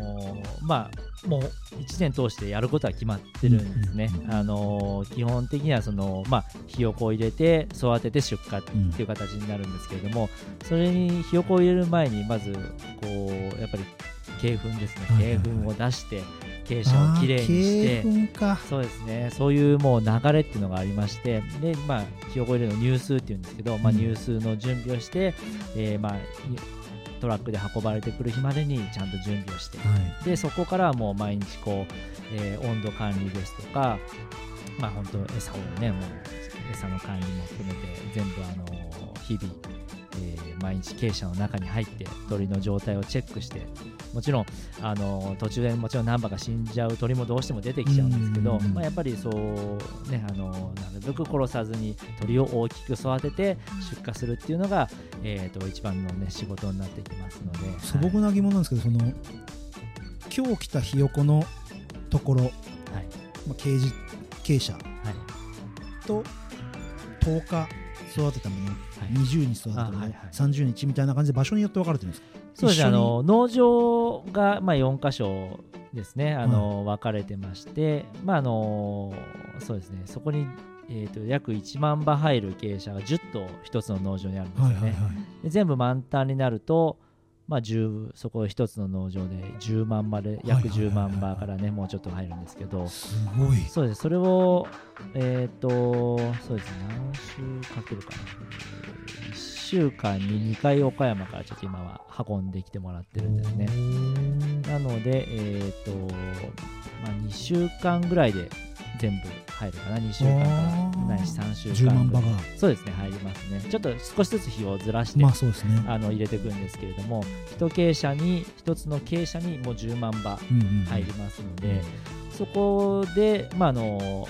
まあ、もう1年通してやることは決まってるんですね。うんうんうんあの基本的にはその、まあ、ひよこを入れて育てて出荷っていう形になるんですけれども、それにひよこを入れる前にまずこうやっぱり鶏粉ですね、鶏粉を出して鶏舎をきれいにして。そうですね、そういうもう流れっていうのがありまして、で、まあ、ひよこ入れの入数っていうんですけど、まあ、うん。入数の準備をして、えーまあ、いトラックで運ばれてくる日までにちゃんと準備をして、はい。で、そこからはもう毎日こう、えー温度管理ですとか、まあ、本当餌をね、もう餌の管理も含めて、全部、あの日々、えー毎日鶏舎の中に入って鳥の状態をチェックしてもちろんあの途中でもちろん何羽か死んじゃう鳥もどうしても出てきちゃうんですけど、うんまあ、やっぱりそうねあのなるべく殺さずに鳥を大きく育てて出荷するっていうのが、えー、と一番の、ね、仕事になってきますので素朴な疑問なんですけど、その今日来たひよこのところ、はい。まあ、ケージ傾斜はいはい。と10日育てたもの、はい。20日育てたもの、あはいはい。30日みたいな感じで場所によって分かれてるんですか？そうですね。あの農場が、まあ、4箇所ですね。あの、分かれてまして、まああのそうですね。そこに、えー、と約1万羽入る傾斜が10頭1つの農場にあるんですよね。で全部満タンになると、まあ、10そこ一つの農場で10万羽で約10万羽からねもうちょっと入るんですけど。すごい。そうです。それをえっ、とそうですね。何週かけるかな。1週間に2回岡山からちょっと今は運んできてもらってるんですね。なのでえっ、と、まあ、2週間ぐらいで全部入るかな。2週間からないし3週10間ぐらいそうですね入りますねちょっと少しずつ日をずらして、まあそうですね。あの入れていくんですけれども一傾斜に一つの傾斜にもう10万羽うんうん入りますので、そこでまああの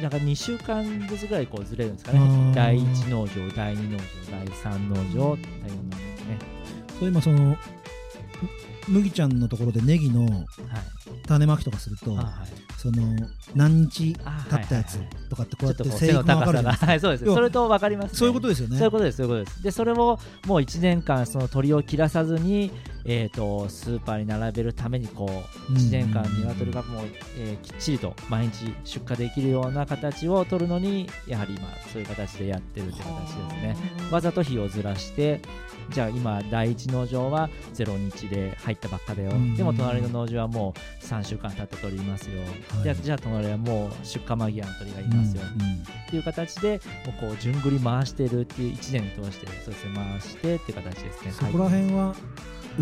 なんか2週間ずつぐらいこうずれるんですかね。第1農場第2農場第3農場第4農場ですね。そう今そのむ麦ちゃんのところでネギのはい。種まきとかするとあはいその何日あ経ったやつとかってこうやってちょっとこう背の生育が分かはい そうです。それと分かります、ね、そういうことですよね。そういうことです、そういうことです。で、それをもう1年間、その鳥を切らさずに、えー、とスーパーに並べるために、こう、1年間、鶏がもう、えーきっちりと毎日出荷できるような形を取るのに、やはり今、そういう形でやってるという形ですね。わざと日をずらして、じゃあ今、第1農場は0日で入ったばっかだよ。うんでも、隣の農場はもう3週間経った鳥いますよ。はいじゃあ、隣はもう出荷間際の鳥がいますよ。っていう形でもうこう順繰り回してるっていう1年通してそうですね回してっていう形ですね。そこら辺は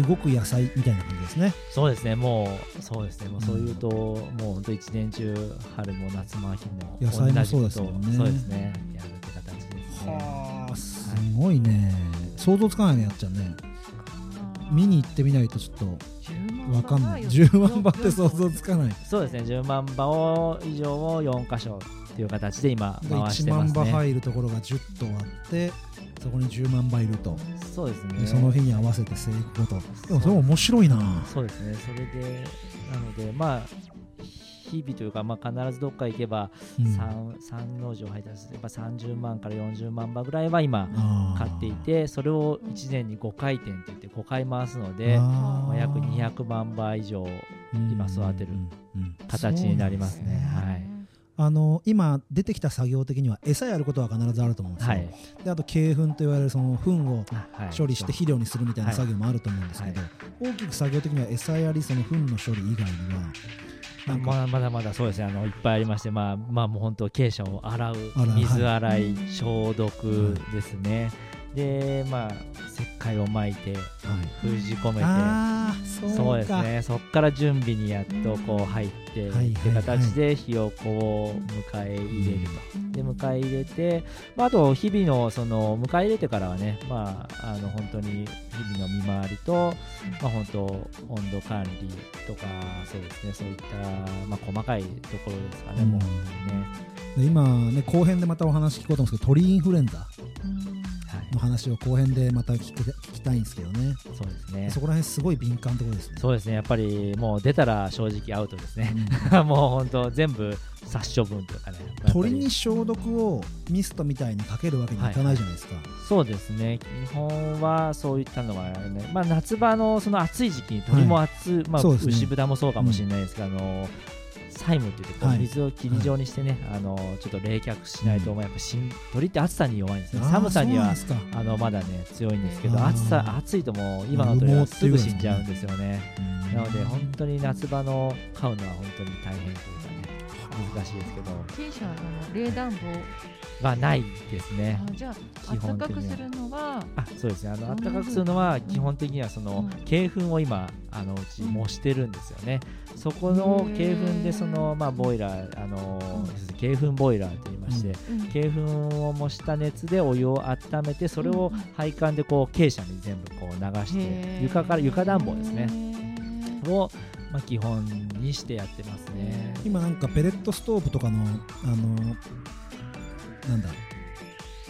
動く野菜みたいな感じですね。そうですね。もうそうですね。もうそういうと、もう本当一年中春も夏も秋も野菜もそうですもんね。同じことをそうですね。やるって形ですね。はあすごいね。想像つかないねやっちゃんね。見に行ってみないとちょっとわかんない。10万羽って想像つかない。そうですね。10万羽を以上を4箇所っていう形で今で回し1万てますね。羽入るところが10頭あってそこに10万羽いると。そうですね。でその日に合わせて生育ごとでもそれ面白いな。そうですね、それで、なので、まあ、日々というか、まあ、必ずどっか行けば、うん。三三農場配達すれば30万から40万羽ぐらいは今、買っていて、それを1年に5回転って言って5回回すので、まあ、約200万羽以上今育てる形になりますね。はいあの今出てきた作業的には餌やることは必ずあると思うんですよ、はい。であと鶏粉といわれるその糞をはい。処理して肥料にするみたいな作業もあると思うんですけど、は大きく作業的には餌やりその糞の処理以外にはまだまだまだそうですね。あのいっぱいありましてまあまあもう本当傾斜を洗う。洗う。水洗い、消毒ですね、でまあ石灰をまいて封じ込めてああそうか。そうですね。そこから準備にやっとこう入って、はいってい。う形でひよこを迎え入れると。で迎え入れて、まあ、あと日々のその迎え入れてからはね、まあ、あの本当に日々の見回りと、まあ、本当温度管理とかそうですね。そういった、まあ、細かいところですかね、うん。もう本当にね、で今ね後編でまたお話聞こうと思うんですけど鳥インフルエンザ。はいの、話を後編でまた聞き聞きたいんですけどね。そうですね。そこら辺すごい敏感ってことですね。そうですね。やっぱりもう出たら正直アウトですね、うん。もう本当全部殺処分というかね。鳥に消毒をミストみたいにかけるわけにいかないじゃないですか、そうですね。基本はそういったのはね、まあ、夏場のその暑い時期に鳥も暑い、まあ、牛豚もそうかもしれないですが、あの細務って言ってこうはい。水を霧状にしてね、あのちょっと冷却しないと、う。ん。まあやっぱしん鳥って暑さに弱いんですね。寒さにはあのまだね強いんですけど暑さ暑いともう今の鳥はすぐ死んじゃうんですよね。うんなので本当に夏場の飼うのは本当に大変というかね難しいですけど。経社の冷暖房はないですね。あじゃあ基本暖かくするのはあそうですね。あのうん暖かくするのは基本的にはそのうん。鶏粉を今あのうち模してるんですよね。そこの鶏粉でそのまあボイラーあのうん。鶏粉ボイラーと言いましてうん。鶏粉を模した熱でお湯を温めてそれを配管でこう傾斜に全部こう流して床から床暖房ですね。をまあ基本にしてやってますね。今なんかペレットストーブとかのあのなんだ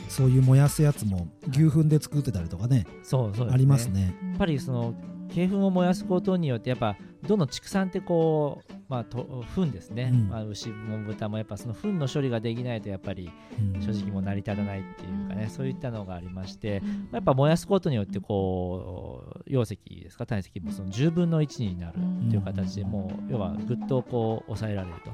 そういう燃やすやつも牛糞で作ってたりとかねそうそうね。ありますね。ややっぱりその鶏粉を燃やすことによってやっぱどんどん畜産ってこう、まあ、と糞ですね、うん。まあ、牛も豚もやっぱその糞の処理ができないとやっぱりうん。正直もう成り立たないっていうかね、うん。そういったのがありまして、やっぱ燃やすことによってこう容積ですか？体積もその10分の1になるっていう形でもう要はぐっとこう抑えられると。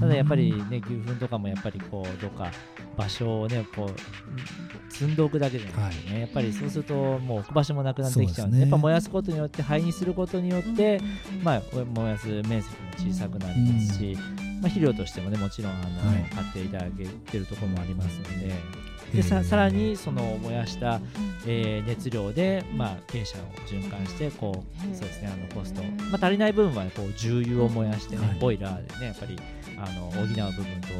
ただやっぱりね牛糞とかもやっぱりこうどっか場所をねこう積んでおくだけじゃないですね、やっぱりそうするともう置く場所もなくなってきちゃうんでね。やっぱ燃やすことによって灰にすることによって、まあ、燃やす面積も小さくなりますし、まあ、肥料としてもねもちろんあの、はい。買っていただけてるところもありますのででささらにその燃やした、えー熱量で、まあ、傾斜を循環してこうそうですねあのコスト、まあ、足りない部分は、ね、こう重油を燃やしてね、はい。ボイラーでねやっぱりあの補う部分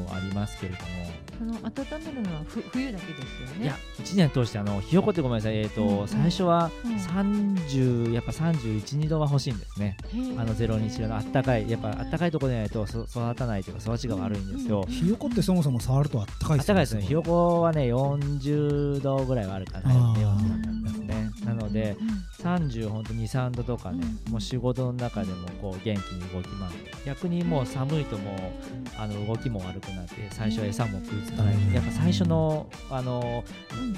とありますけれども。その温めるのはふ冬だけですよね。いや1年通してあのひよこってごめんなさい、えーとうんうん。最初はうん。30やっぱ31、2度は欲しいんですね、あのゼロ日のあったかい。やっぱあったかいところでないとそ育たないというか育ちが悪いんですよ。ひよこってそもそも触るとあったかいあったかいですね、ひよこはね40度ぐらいはあるかな、あー。低温になりますね。なので、30、本当2、3度とかね、もう仕事の中でもこう元気に動き回る、逆にもう寒いともうあの動きも悪くなって、最初、餌も食いつかない、うん。やっぱ最初のあの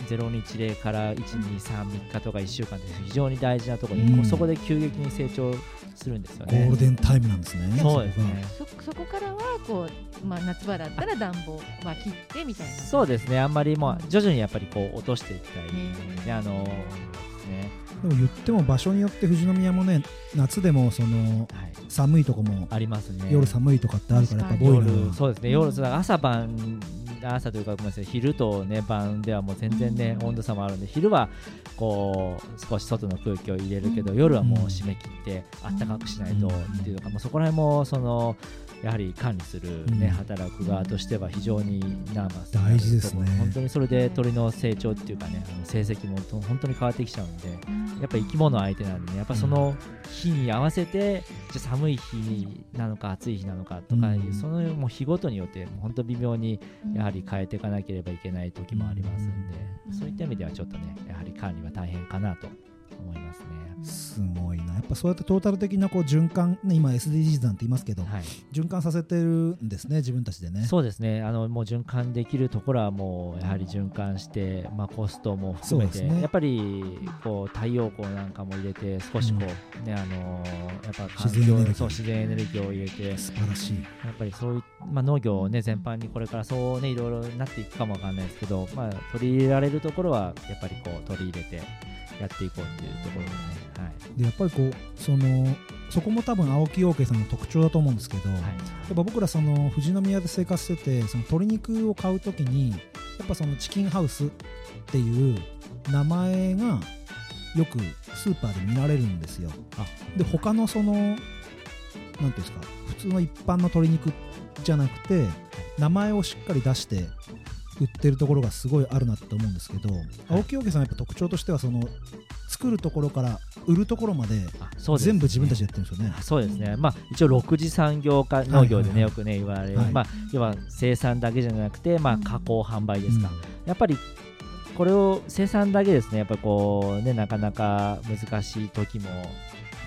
0日例から1、2、3、3日とか1週間って非常に大事なところで、うん。こうそこで急激に成長するんですよゴーね。ルデンタイムなんですねそうですね。そそこからはこう、まあ、夏場だったら暖房は切ってみたいな。そうですね、あんまりもう徐々にやっぱりこう落としていきたいね、あのね。でも言っても場所によって富士宮もね夏でもそのはい、寒いとこもありますね。夜寒いとかってあるからやっぱボイラそうですね。夜朝晩朝というかごめんなさい。昼とね晩ではもう全然ね温度差もあるんで昼はこう少し外の空気を入れるけど夜はもう締め切ってあったかくしないとっていうのがもうそこら辺もそのやはり管理するね、うん。働く側としては非常にナーバス大事ですね。本当にそれで鳥の成長っていうかねあの成績も本当に変わってきちゃうんでやっぱ生き物相手なんでねやっぱその日に合わせてじゃあ寒い日なのか暑い日なのかとか、うん。そのもう日ごとによって本当微妙にやはり変えていかなければいけない時もありますんで、うん。そういった意味ではちょっとねやはり管理は大変かなと思いますね。すごいな。やっぱそうやってトータル的なこう循環、ね、今 SDGs なんて言いますけどはい、循環させてるんですね自分たちでね。そうですね。あのもう循環できるところはもうやはり循環して、まあ、コストも含めて、ね。やっぱりこう太陽光なんかも入れて少しこう、ねあのやっぱ環自然エネルギー。境そう自然エネルギーを入れて素晴らしい。やっぱりそういう、まあ、農業をね全般にこれからそうねいろいろなっていくかもわかんないですけど、まあ、取り入れられるところはやっぱりこう取り入れてやっていこうっていうところでね、はい。でやっぱりこうそのそこも多分青木陽慶さんの特徴だと思うんですけど、やっぱ僕らその富士宮で生活しててその鶏肉を買うときにやっぱそのチキンハウスっていう名前がよくスーパーで見られるんですよ。あ。で他のそのなんていうんですか普通の一般の鶏肉じゃなくて名前をしっかり出して売ってるところがすごいあるなって思うんですけど、青木陽慶さんやっぱ特徴としてはその作るところから売るところまで全部自分たちでやってるんですよね。そうですね、まあ、一応6次産業化農業でね、よくね言われる、はい。まあ、要は生産だけじゃなくて、まあ、加工販売ですか、やっぱりこれを生産だけですね。やっぱりこうねなかなか難しい時も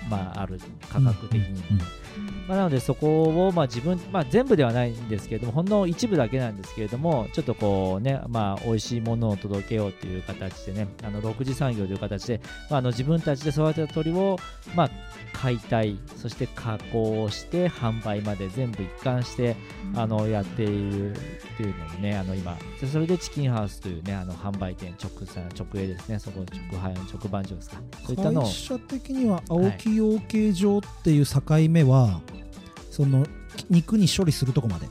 まあある価格的に。もね、うん。うん。まあ、なのでそこをまあ自分、まあ、全部ではないんですけれどもほんの一部だけなんですけれどもちょっとこうねまあ美味しいものを届けようという形でねあの6次産業という形で、まあ、あの自分たちで育てた鳥をまあ解体そして加工して販売まで全部一貫してあのやっているっていうのもねあの今でそれでチキンハウスというねあの販売店直産直営ですね。そこ直販直売所ですか。そういったのを。会社的には青木養鶏場っていう境目は、その肉に処理するとこまで。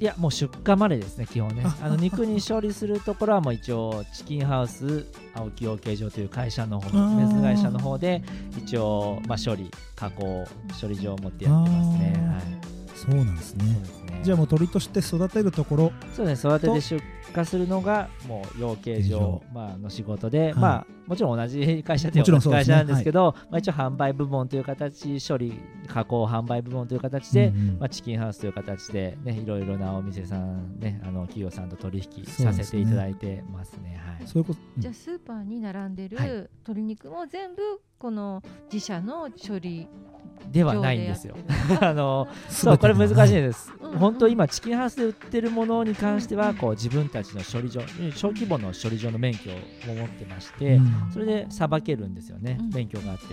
いやもう出荷までですね基本ね。ああの肉に処理するところはもう一応チキンハウス青木養鶏場という会社の方ー。メス会社の方で一応まあ処理加工処理場を持ってやってますね。はいそうなんですね。ね。じゃあもう鳥として育てるところ。そうですね。育てて出荷するのがもう養鶏場養、まあ、の仕事で、はい。まあもちろん同じ 会社でもちろんそうですね。同じ会社なんですけどまあ、一応販売部門という形処理加工販売部門という形で、うんうん。まあ、チキンハウスという形で、ね、いろいろなお店さん、ね、あの企業さんと取引させていただいてますね。はい。じゃあスーパーに並んでるはい。鶏肉も全部この自社の処理ではないんですよ。あの そうこれ難しいです。本当今チキンハウスで売ってるものに関してはこう自分たちの処理場小規模の処理場の免許を持ってまして、うん。それでさばけるんですよね、うん。免許があって。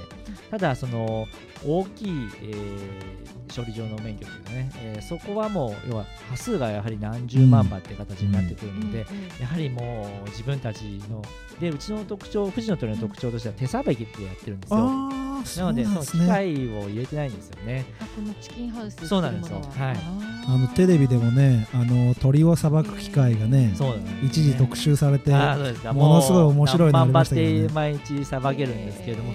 ただその大きい、えー処理場の免許というかね、えーそこはもう要は波数がやはり何十万羽っていう形になってくるので、やはりもう自分たちのでうちの特徴富士の鳥の特徴としては手さばきってやってるんですよなそうなんのでその機械を入れてないんですよね。あこのチキンハウスそうなんですよ。はい。あのテレビでもねあの鳥をさばく機械がね一時特集されてあーそうですか。ものすごい面白いのありましたけどね。何万羽って毎日さばけるんですけれども。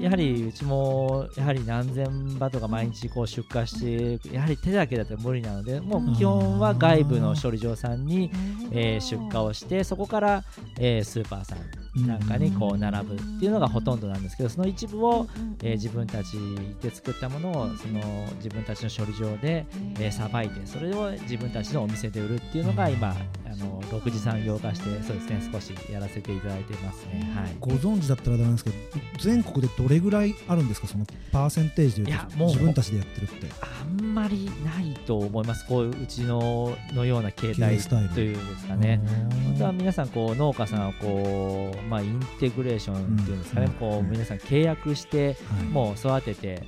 やはりうちもやはり何千羽とか毎日こう出荷してやはり手だけだと無理なのでもう基本は外部の処理場さんに、えー出荷をしてそこから、えースーパーさんなんかにこう並ぶっていうのがほとんどなんですけどその一部を、えー自分たちで作ったものをその自分たちの処理場でえーさばいてそれを自分たちのお店で売るっていうのが今あの6次産業化してそうですね少しやらせていただいてますね。はい。ご存知だったらダメなんですけど全国でどれぐらいあるんですか？そのパーセンテージで言うといやもう自分たちでやってるって。あんまりないと思います。こういううちののような形態スタイル。というんですかね。本当は皆さんこう農家さんはこう、まあ、インテグレーションっていうんですかね、うんこう皆さん契約してはい。もう育てて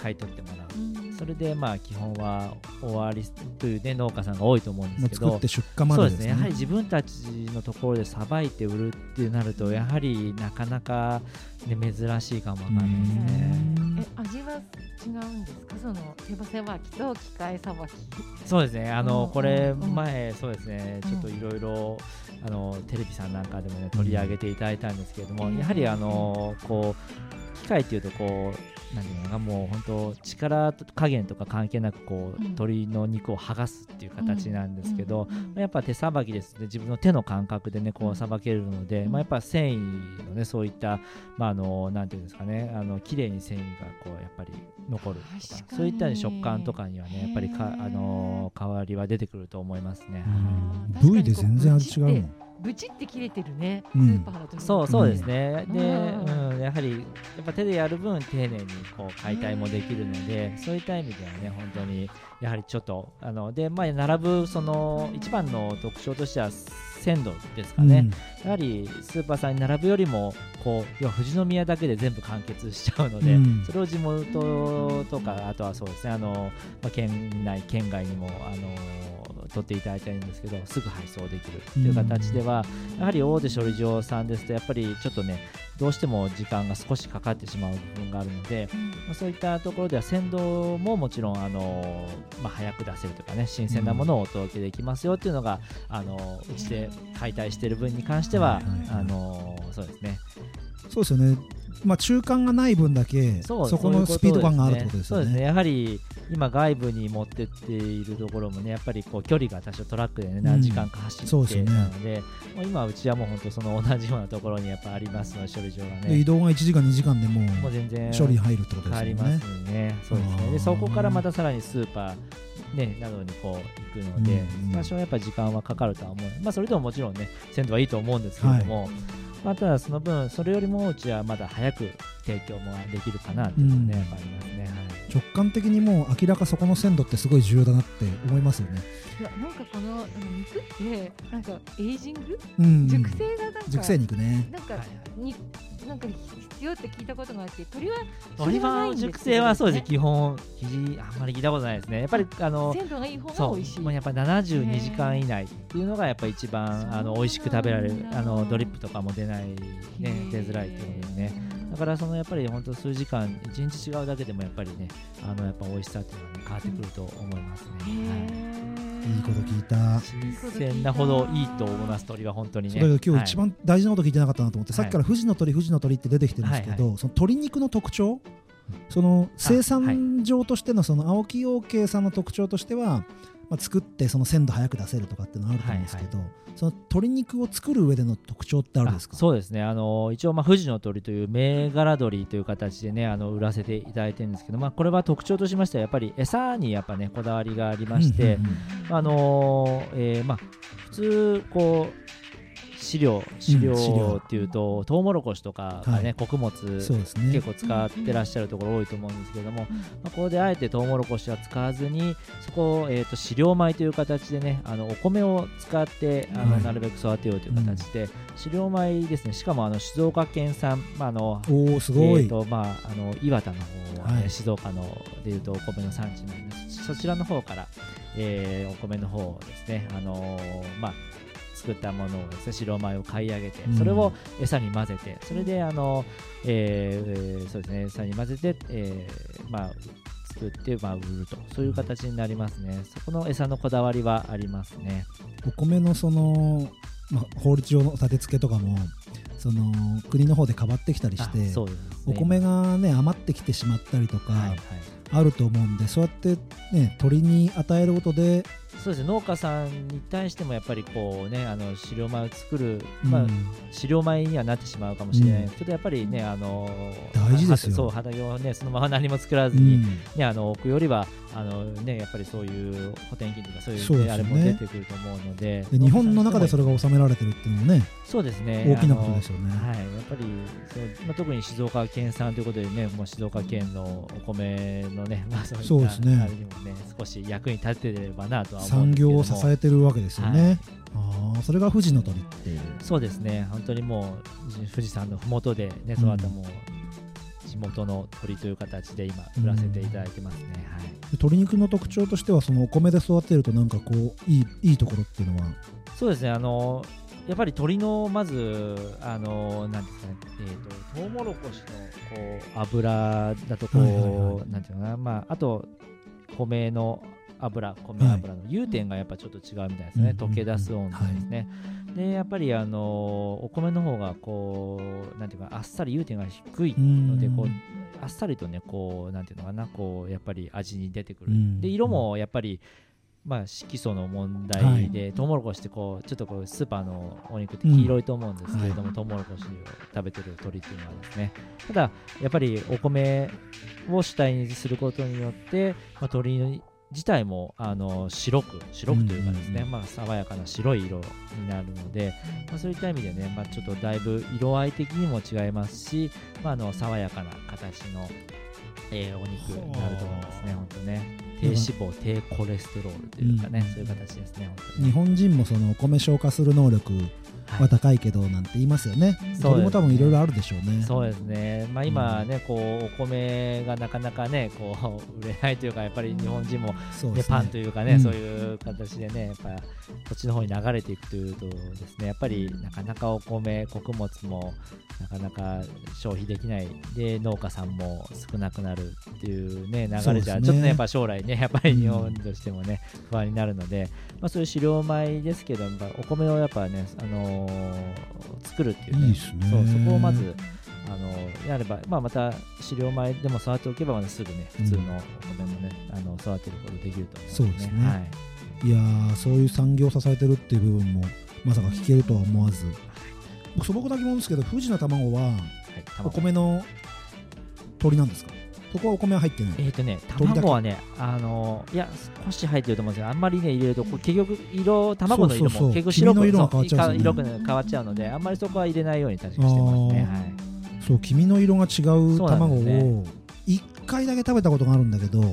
買い取ってもらう。それでまあ基本は終わりという、ね、農家さんが多いと思うんでもすけどう作って出荷までですすね。そうでね。やはり自分たちのところでさばいて売るってなるとやはりなかなか、ね、珍しいかもわかんないで。すね。え味は違うんですか？その手羽さばきと機械さばき。そうですね。あの、うんこれうん。前そうですね。ちょっといろいろあのテレビさんなんかでもね取り上げていただいたんですけれども、うんやはりあのこう機械っていうとこうなんていうのかなもう本当力加減とか関係なくこう、うん鶏の肉を剥がすっていう形なんですけど、うんやっぱ手さばきですね。自分の手の感覚でねこうさばけるので、うんまあ、やっぱ繊維のねそういったまああのなんていうんですかねあの綺麗に繊維がこうやっぱり残ると確かそういった食感とかにはねやっぱりかあの変わりは出てくると思いますね。部位で全然味違うもんブチって切れてるね、うん。スーパーの時そうそうですね、うん。で、うんうん、やはりやっぱ手でやる分丁寧にこう解体もできるので、そういった意味ではね本当にやはりちょっとあのでまあ並ぶその一番の特徴としては鮮度ですかね、やはりスーパーさんに並ぶよりもこう要は富士宮だけで全部完結しちゃうので、うん。それを地元とかあとはそうですねあの、まあ、県内県外にもあの取っていただいたらいいんですけどすぐ配送できるっていう形では、やはり大手処理場さんですとやっぱりちょっとねどうしても時間が少しかかってしまう部分があるので、まあ、そういったところでは鮮度ももちろんあの、まあ、早く出せるとかね新鮮なものをお届けできますよっていうのが、あのうちで解体している分に関しては、あのそうですね。そうですよね。まあ中間がない分だけそこのスピード感があるってことですよね。そうですね。やはり今外部に持ってっているところもねやっぱりこう距離が多少トラックでね何時間か走ってそうですよね。なので、もう今うちはもう本当その同じようなところにやっぱありますので処理場がで移ね動が1時間2時間でもうもう全然処理入るってことですよね。ますね。そうですね。でそこからまたさらにスーパーね、などにこう行くので、多少やっぱ時間はかかるとは思う、まあ、それでももちろんね鮮度はいいと思うんですけれども、まあ、ただその分それよりもうちはまだ早く提供もできるかなっていうのはね、うん。ありますね、はい直感的にもう明らかそこの鮮度ってすごい重要だなって思いますよね。いやなんかこの肉ってなんかエイジング？うんうん熟成がなんか熟成肉ね。なんか、はいはいになんか必要って聞いたことがあって鳥は鶏は熟成はそうですね基本ひじあんまり聞いたことないですね。やっぱりあの鮮度がいい方が美味しい。もうやっぱり72時間以内っていうのがやっぱり一番あの美味しく食べられるあのドリップとかも出ないね出づらいっていうのでね。だからそのやっぱり本当数時間一日違うだけでもやっぱりねあのやっぱ美味しさっていうのは、ね、変わってくると思いますね、はい。いいこと聞いた。新鮮なほどいいと思います鳥は本当にね。今日一はい。番大事なこと聞いてなかったなと思って、さっきから富士の鳥、富士の鳥って出てきてるんですけど、はいその鶏肉の特徴、その生産上としてのその青木養鶏さんの特徴としては、まあ、作ってその鮮度早く出せるとかっていうのはあると思うんですけど、その鶏肉を作る上での特徴ってあるんですか？あそうですね。あの一応、まあ、富士の鳥という銘柄鳥という形でねあの売らせていただいてるんですけど、まあ、これは特徴としましてはやっぱり餌にやっぱねこだわりがありまして、うんうんうん。あのーえーまあ、普通こう飼料飼飼料料。っていうと、トウモロコシとかがね、はい。穀物そうですね。結構使ってらっしゃるところ多いと思うんですけれども、まあ、ここであえてトウモロコシは使わずにそこを、えー、と飼料米という形でねあのお米を使ってあの、はい。なるべく育てようという形で、飼料米ですね。しかもあの静岡県産、まああのおおすごい、えーとまあ、あの岩田の方はね、はい。静岡のでいうとお米の産地なんですそちらの方から、えーお米の方をですね、あのーまあ、作ったものをですね白米を買い上げてうん。それを餌に混ぜてそれであの、えそうですね餌に混ぜて、えーまあ作って、まあ、売ると。そういう形になりますね。そこの餌のこだわりはありますね。お米のその、まあ、法律上の立て付けとかもその国の方で変わってきたりしてね。お米がね余ってきてしまったりとかはいはい。あると思うんで、そうやってね鳥に与えることで、そうですね農家さんに対してもやっぱりこうねあの飼料米を作る、まあうん飼料米にはなってしまうかもしれない。ですけど、やっぱりねあの大事ですよ。はそう畑をねそのまま何も作らずに、うん。ねあの置くよりはあのねやっぱりそういう補填金とかそういう,、そうねあれも出てくると思うので。で日本の中でそれれが収められてるっていうのもねそうですね。大きなことですよね。はい。やっぱりそう、まあ、特に静岡県産ということでねもう静岡県のお米のね、まあ、そうですね。あれにもね少し役に立てればなとは思うん産ですけれども。業を支えてるわけですよね、ああそれが富士の鳥っていう。そうですね、本当にもう富士山のふもとでね、育ったもう地元の鳥という形で今、売らせていただいてますね。はい、で鶏肉の特徴としてはそのお米で育てるとなんかこういいいいところっていうのは？そうですね、あのやっぱり鳥のまず、あのなんですかね、えーと、トウモロコシのこう油だとこう、はいはいはい。なんていうのかな、まあ、あと米の油、米油の融点がやっぱちょっと違うみたいですね、うん溶け出す温度ですね。でやっぱりあのお米の方がこうなんていうかあっさり融点が低いのでこうあっさりとねこうなんていうのかなこうやっぱり味に出てくる、うん。で色もやっぱりまあ色素の問題で、トウモロコシってこうちょっとこうスーパーのお肉って黄色いと思うんですけれども、うんトウモロコシを食べてる鳥っていうのはですね。ただやっぱりお米を主体にすることによって、まあ、鳥自体もあの白く白くというかですね、うんうんうん。まあ、爽やかな白い色になるので、まあ、そういった意味でね、まあ、ちょっとだいぶ色合い的にも違いますし、まあ、あの爽やかな形の、えーお肉になると思いますね、本当ね。低脂肪、低コレステロールというかね、うん。そういう形ですね、本当に日本人もそのお米消化する能力はいは高いけどなんて言いますよね、そうですね。鳥も多分いろいろあるでしょうね。そうですね、まあ、今ね、こうお米がなかなかねこう 売れないというか、やっぱり日本人も、ね。パンというかね、うん。そういう形でね、やっぱこっちの方に流れていくというとですね、やっぱりなかなかお米、穀物もなかなか消費できない、で農家さんも少なくなるっていうね流れじゃ、ちょっとねやっぱ将来ね、やっぱり日本としてもね、不安になるので、まあ、そういう飼料米ですけど、やっぱお米をやっぱね、あのー作るっていうね、いいね。そうそこをまずあのやれば、まあ、また飼料米でも育ておけば、またすぐね、普通のお米もね、あの育てることできると思うので、そうですね。はい。いやーそういう産業を支えてるっていう部分もまさか聞けるとは思わず。僕素朴な疑問ですけど富士の卵ははい、お卵米の鳥なんですか？そこはお米は入ってない。えっ、とね、卵はね、あのいや、少し入ってると思うんですけど、あんまりね、入れると、結局、色、卵の色も結局白く色が変わね。色く変わっちゃうので、あんまりそこは入れないように確かしてますね。はい。そう黄身の色が違う卵を一回だけ食べたことがあるんだけどや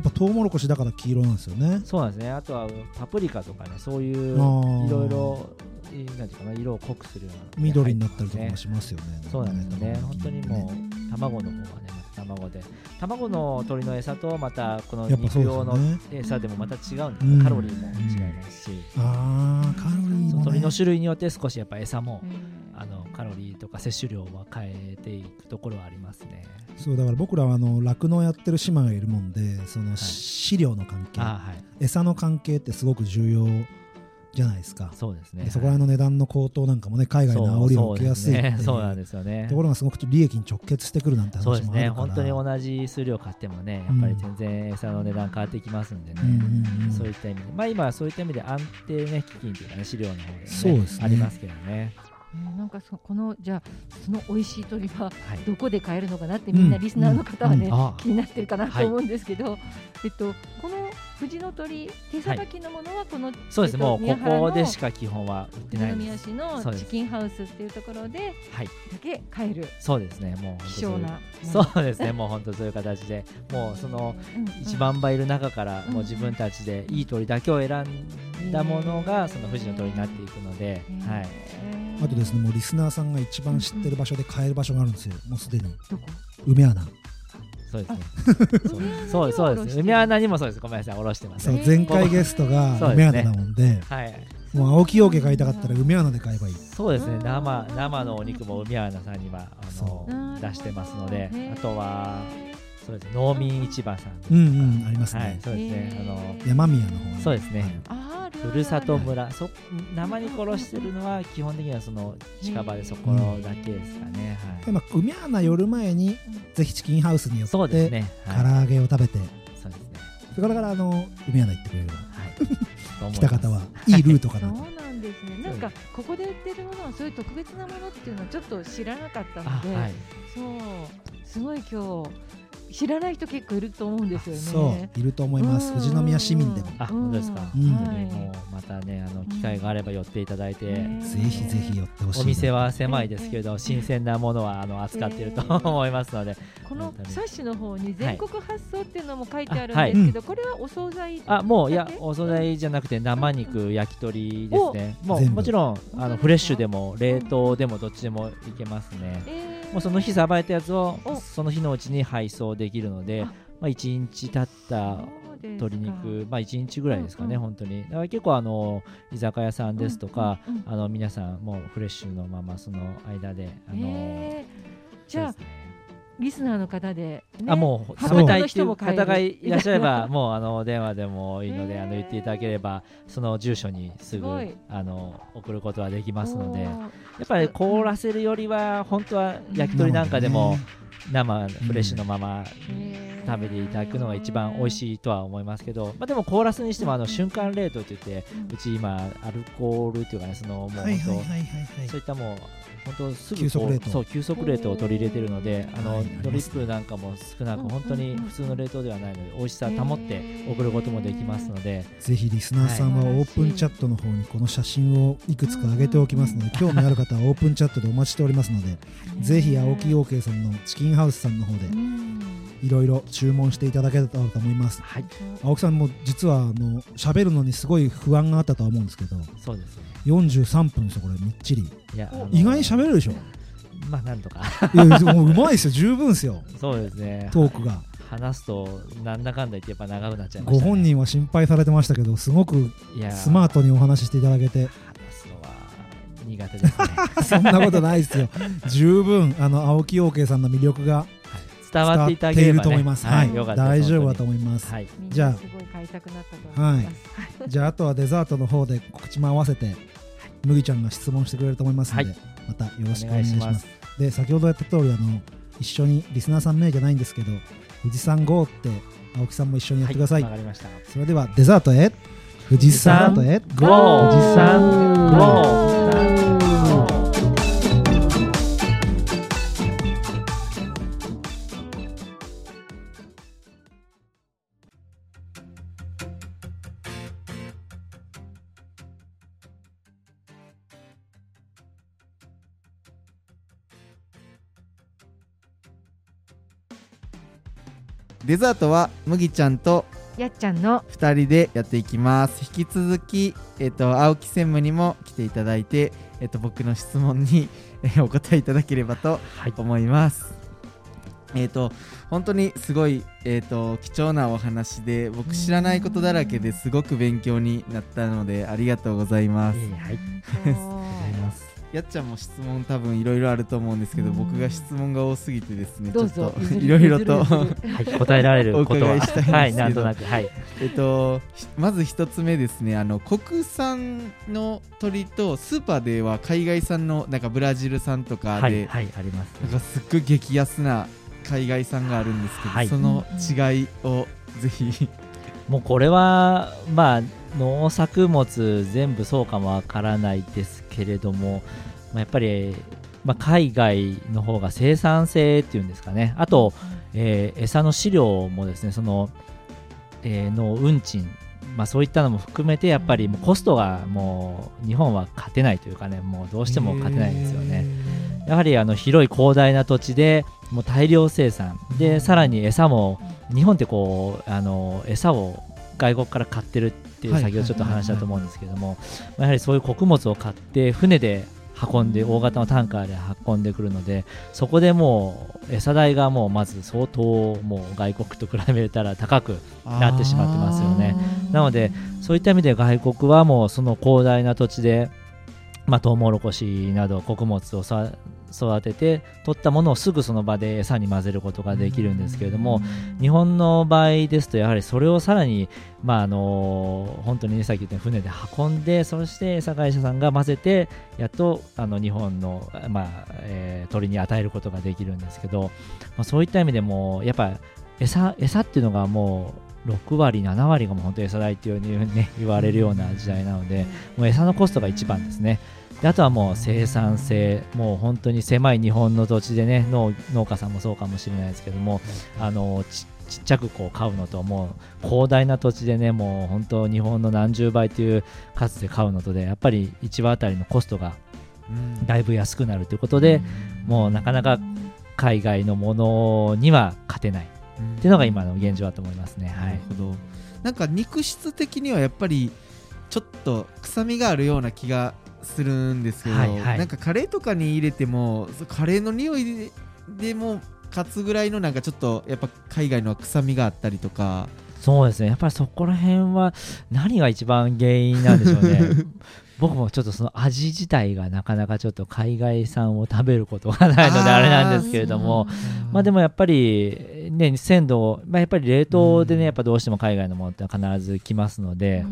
っぱトウモロコシだから黄色なんですよね。そうなんですね。あとはパプリカとかね、そういういろいろ、いなんていうかな、色を濃くするような緑になったりとかもしますよね。そうなんですよね。本当にもう卵の方はね、また卵で、卵の鳥の餌とまたこの肉用の餌でもまた違うんですうん。よ。カロリーも違いますし、あーカロリーも、ね、そう鳥の種類によって少しやっぱ餌もうん。あのカロリーとか摂取量は変えていくところはありますね。そうだから僕らはあの酪農やってる姉妹がいるもんでそのい。飼料の関係、あはい、餌の関係ってすごく重要じゃないですかそうですね。でそこら辺の値段の高騰なんかもね海外の煽りを受けやすいっていうそうなんですよねと。ころがすごく利益に直結してくるなんて話もあるからそうですね。本当に同じ数量買ってもね、やっぱり全然餌の値段変わってきますんでね。うんうんうんそういった意味で、まあ今はそういった意味で安定ね、基金というかね、飼料の方で、ね、そうですねありますけどね。うんなんかそこのじゃあその美味しい鳥ははい。どこで買えるのかなってみんなリスナーの方はね、あ気になってるかなと思うんですけど、えっとこの藤の鳥手さばきのものはこの、そうです、えっともうここでしか基本は売ってないです。市のチキンハウスっていうところではい。だけ買える。そうですね。もう希少な。そうですね。もう本当そういう形で。もうその1万羽いる中からもう自分たちでいい鳥だけを選んだものがその富士の鳥になっていくので、はい、あとですねもうリスナーさんが一番知ってる場所で買える場所があるんですよ。もうすでに。どこ？梅穴そうですね。梅そうそうです。梅穴にもそうです。ごめんなさい。おろしてます。前回ゲストが梅穴なもんではい。もう青木陽家買いたかったら梅穴で買えばいい。そうですね。うん生生のお肉も梅穴さんにはあのそ出してますのであとはそうですね農民市場さんうんうんありますね。はいそうですね。あの山宮の方に。そうですね。あるふるさと村。そ生に殺してるのは基本的にはその近場でそこだけですかね、はい、でまあ梅穴寄る前にぜひチキンハウスに寄ってそうですね、唐はい、揚げを食べて。そうですね。それからあの梅穴行ってくれれば。はい来た方はいいルートかそうなとなんですね。なんかここで売ってるものはそういう特別なものっていうのをちょっと知らなかったあので、はい。そう。すごい今日知らない人結構いると思うんですよね。そういると思います。うん。富士宮市民でも。あ本当ですか、うん。本当にもうまたねあの機会があれば寄っていただいて、ねぜひぜひ寄ってほしいなお店は狭いですけど新鮮なものはあの扱っていると思いますので。この冊子の方に全国発送っていうのも書いてあるんですけど、これはお惣菜あもういやお惣菜じゃなくて生肉焼き鳥ですね。もうもちろんあのフレッシュでも冷凍でもどっちでもいけますね。えーもうその日さばいたやつをお。その日のうちに配送できるのであ。まあ、1日経った鶏肉、まあ、1日ぐらいですかね、うんうん。本当に。だから結構あの居酒屋さんですとか、うんうんうんあの皆さんもうフレッシュのままその間であの、えー。じゃあリスナーの方で、ねあもう食べたいっていう。方がいらっしゃればもうあの電話でもいいので、あの言っていただければその住所にすぐあの送ることはできますのでやっぱり凍らせるよりは本当は焼き鳥なんかでも生フレッシュのままへー食べていただくのが一番美味しいとは思いますけど、まあ、でも凍らすにしてもあの瞬間冷凍といってうち今アルコールというかねそのもうそういったもう本当すぐそう急速冷凍を取り入れてるのであのはいドリップなんかも少なくうん本当に普通の冷凍ではないので美味しさ保って送ることもできますのでぜひリスナーさんはオープンチャットの方にこの写真をいくつか上げておきますので興味ある方はオープンチャットでお待ちしておりますのでぜひ青木陽慶さんのチキンハウスさんの方で。うんいろいろ注文していただけたらと思います。はい。青木さんも実はあの喋るのにすごい不安があったとは思うんですけどそうですね。43分ですよこれ。みっちり。いやあの意外に喋れるでしょ？まあなんとか。いやもううまいですよ。十分ですよ。そうですね。トークが。話すとなんだかんだ言ってやっぱ長くなっちゃいました、ね、ご本人は心配されてましたけどすごくスマートにお話ししていただけて。話すのは苦手ですね。そんなことないですよ。十分あの青木陽慶さんの魅力が伝わっていただければ、ね、と思います。はい、大丈夫だと本思います。はい。じゃあ。なすごい買いたくなったと思います。じゃああとはデザートの方で告知も合わせて麦ちゃんが質問してくれると思いますので、はい。またよろしくおお願いしま。ます。すで先ほどやった通りあの一緒にリスナーさん名じゃないんですけど富士山 GO って青木さんも一緒にやってください。わかりました。それではデザートへ富士山へ GO 富士山 GO デザートは麦ちゃんとやっちゃんの2人でやっていきます。引き続き、えっと青木専務にも来ていただいて、えっと僕の質問にえーお答えいただければとはい。思います。えっ、と本当にすごい、えー、と貴重なお話で僕知らないことだらけですごく勉強になったのでありがとうございます。いえいえはいやっちゃんも質問多分いろいろあると思うんですけどうん。僕が質問が多すぎてですねちょっといろ いろとはい、答えられることは。お伺いしたいんですけど。はい、なんとなくはい。えっとひまず一つ目ですねあの国産の鳥とスーパーでは海外産のなんかブラジル産とかで、はいはいあります。なんかすっごい激安な海外産があるんですけど、はい。その違いをぜひ。もうこれはまあ農作物全部そうかもわからないですけれども、まあ、やっぱり、まあ、海外の方が生産性っていうんですかね。あと、えー餌の飼料もですねそのえーの運賃まあ、そういったのも含めてやっぱりもうコストがもう日本は勝てないというかねもうどうしても勝てないんですよね。やはりあの広い広大な土地でもう大量生産。でさらに餌も日本ってこうあの餌を外国から買ってるっていう先ほどちょっと話したと思うんですけどもやはりそういう穀物を買って船で運んで大型のタンカーで運んでくるのでそこでもう餌代がもうまず相当もう外国と比べたら高くなってしまってますよね。なのでそういった意味で外国はもうその広大な土地でまあ、トウモロコシなど穀物をさ育てて取ったものをすぐその場で餌に混ぜることができるんですけれども日本の場合ですとやはりそれをさらに、まあ、あの本当に、ね、さっき言った船で運んでそして餌会社さんが混ぜてやっとあの日本の、まあえー、鳥に与えることができるんですけど、まあ、そういった意味でもやっぱ餌餌っていうのがもう6割、7割がもう本当餌代っていうふうに、ね、言われるような時代なので、もう餌のコストが一番ですね。であとはもう生産性もう本当に狭い日本の土地でね農農家さんもそうかもしれないですけどもあのちちっちゃくこう買うのともう広大な土地でねもう本当日本の何十倍という数で買うのとでやっぱり1羽あたりのコストがだいぶ安くなるということで、もうなかなか海外のものには勝てない。っていうのが今の現状だと思いますね。はい、なるほど。なんか肉質的にはやっぱりちょっと臭みがあるような気がするんですけど、はいはい、なんかカレーとかに入れてもカレーの匂いでも勝つぐらいのなんかちょっとやっぱ海外の臭みがあったりとか。そうですね。やっぱりそこら辺は何が一番原因なんでしょうね。僕もちょっとその味自体がなかなかちょっと海外産を食べることがないのであれなんですけれども。まあでもやっぱりね鮮度、まあ、やっぱり冷凍でねやっぱどうしても海外のものって必ず来ますので。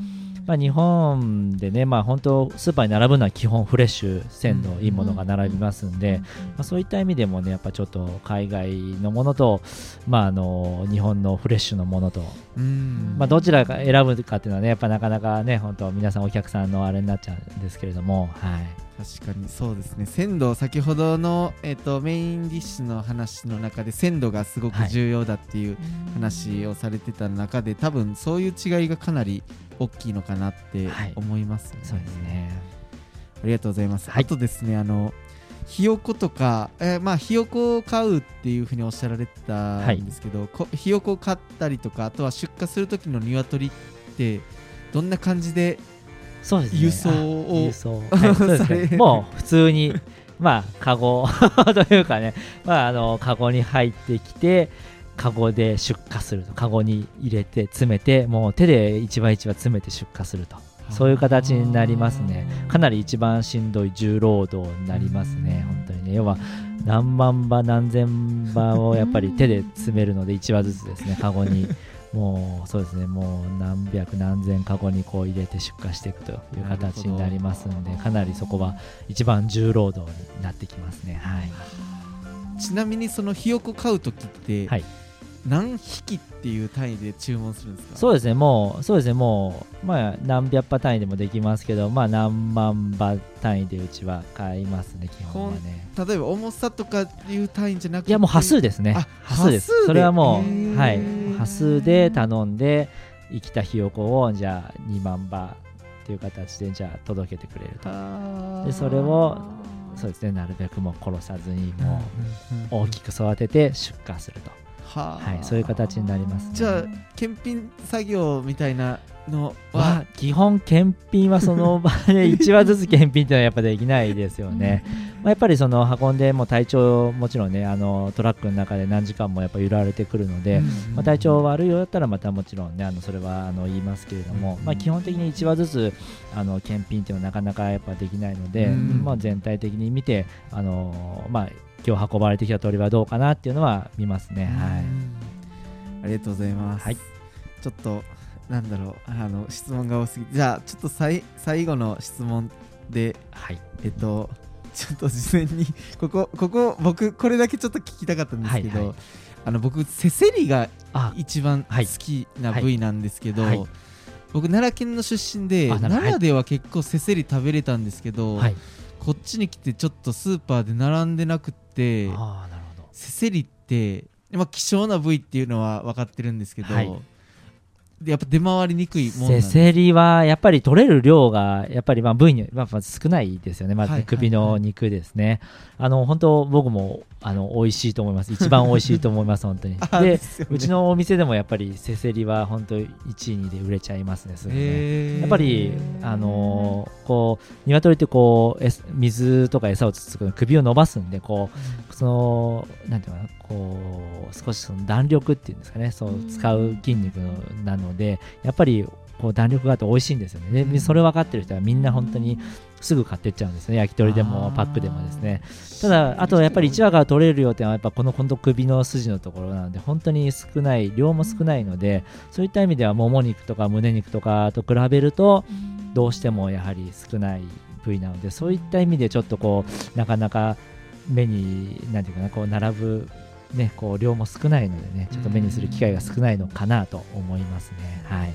まあ、日本でね、まあ、本当スーパーに並ぶのは基本フレッシュ鮮度いいものが並びますんで、まあ、そういった意味でもねやっぱちょっと海外のものと、まあ、あの日本のフレッシュのものと、まあ、どちらか選ぶかっていうのはねやっぱなかなかね本当皆さんお客さんのあれになっちゃうんですけれどもはい。確かにそうですね。鮮度先ほどの、えーと、メインディッシュの話の中で鮮度がすごく重要だっていう話をされてた中で、はい、多分そういう違いがかなり大きいのかなって思います、ね。はい、そうですね。ありがとうございます、はい、あとですねあのひよことか、えー、まあひよこを飼うっていうふうにおっしゃられたんですけど、はい、ひよこを飼ったりとかあとは出荷する時の鶏ってどんな感じでそうです、ね、輸送を輸送、はいね、もう普通にまあカゴ というかねまああのカゴに入ってきてカゴで出荷するとカゴに入れて詰めてもう手で一番一番詰めて出荷するとそういう形になりますね。かなり一番しんどい重労働になりますね。本当にね。要は何万羽何千羽をやっぱり手で詰めるので1羽ずつですね。カゴに。もうそうですね。もう何百何千カゴにこう入れて出荷していくという形になりますんでかなりそこは一番重労働になってきますね。はい。ちなみにそのひよこ飼う時って、はい、何匹っていう単位で注文するんですか？そうですね。もうそうですね。もうまあ何百羽単位でもできますけどまあ何万羽単位でうちは買いますね基本はね。例えば重さとかいう単位じゃなくていやもう端数ですね。端数ですそれはもうはい。端数で頼んで生きたひよこをじゃあ2万羽っていう形でじゃあ届けてくれると。でそれをそうですね。なるべくもう殺さずにもう大きく育てて出荷するとは、はい、そういう形になります、ね、じゃあ検品作業みたいなのは？基本検品はその場で1話ずつ検品っていうのはやっぱできないですよね、まあ、やっぱりその運んでも体調もちろんねあのトラックの中で何時間もやっぱ揺られてくるので、まあ、体調悪いようだったらまたもちろんねあのそれはあの言いますけれども、まあ、基本的に1話ずつあの検品っていうのはなかなかやっぱできないので、まあ、全体的に見てあのまあ今日運ばれてきた鳥はどうかなっていうのは見ますね。はい。ありがとうございます。はい。ちょっとなんだろうあの質問が多すぎじゃあちょっと最最後の質問で、はい、えっとちょっと事前にここここ僕これだけちょっと聞きたかったんですけど、はいはい、あの僕せせりが一番好きな部位なんですけど、はいはい、僕奈良県の出身で奈良では結構せせり食べれたんですけど、こっちに来てちょっとスーパーで並んでなくてせせりって、まあ、希少な部位っていうのは分かってるんですけど、はい、やっぱ出回りにくいもんせせりはやっぱり取れる量がやっぱりまあ部位にまあまあ少ないですよね、まずはい首の肉ですね。あの本当僕もあの美味しいと思います。一番美味しいと思います本当に。あでねうちのお店でもやっぱりせせりは本当1位2位で売れちゃいますね。すぐねやっぱりあのーこう鶏ってこう水とか餌をつつく首を伸ばすんでこうそのなんていうのかなこう少しその弾力っていうんですかねそううん使う筋肉のなのでやっぱりこう弾力があって美味しいんですよね。うんでそれ分かってる人はみんな本当にすぐ買ってっちゃうんですね。焼き鳥でもパックでもですね。ただあとやっぱり1話から取れる量ってのはやっぱこの今度首の筋のところなので本当に少ない量も少ないのでそういった意味ではもも肉とか胸肉とかと比べるとどうしてもやはり少ない部位なのでそういった意味でちょっとこうなかなか目になんていうかなこう並ぶねこう量も少ないのでねちょっと目にする機会が少ないのかなと思いますね。はい。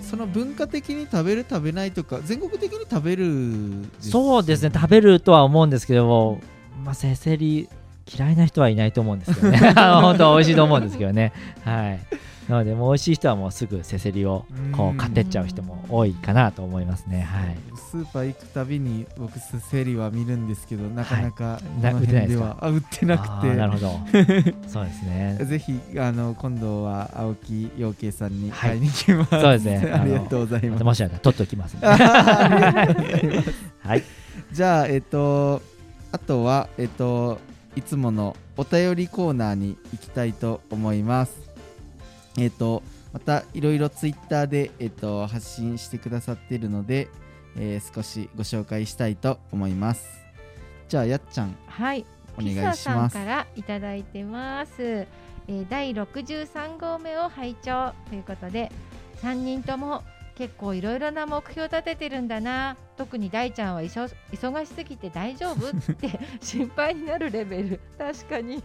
その文化的に食べる食べないとか全国的に食べるそうですね。食べるとは思うんですけどもまあせせり嫌いな人はいないと思うんですけどね。本当は美味しいと思うんですけどね。はい。なのでもう美味しい人はもうすぐせせりをこううん買ってっちゃう人も多いかなと思いますね。はい。スーパー行くたびに僕スセリは見るんですけどなかなかなこの辺ではあ売ってなあくーなるてほど。そうですね。ぜひあの今度は青木陽慶さんにはい。買いに行きます、そうですね。ありがとうございます。もしあったら取っておきますんで。あーありがとうございます。はい。じゃあえっとあとはえっといつものお便りコーナーに行きたいと思います。えっとまたいろいろツイッターで、えっと、発信してくださっているので、えー少しご紹介したいと思います。じゃあやっちゃん。はい。お願いしピサさんますからいただいてます、えー第63号目を拝聴ということで3人とも結構いろいろな目標立ててるんだな。特に大ちゃんは忙しすぎて大丈夫って 心配になるレベル。確かに。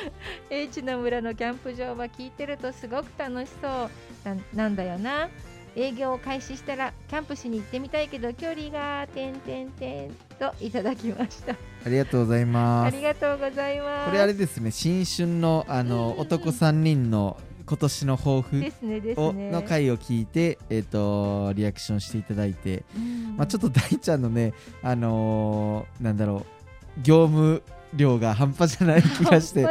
H の村のキャンプ場は聞いてるとすごく楽しそう。ななんだよな。営業を開始したらキャンプしに行ってみたいけど距離がてんてんてんといただきました。ありがとうございあます。りがとうございます。これあれですね。新春のあの男3人の今年の抱負ですねですをねの回を聞いて、えっとリアクションしていただいて、うん。まあ、ちょっと大ちゃんのね、あのーなんだろう業務量が半端じゃない気がして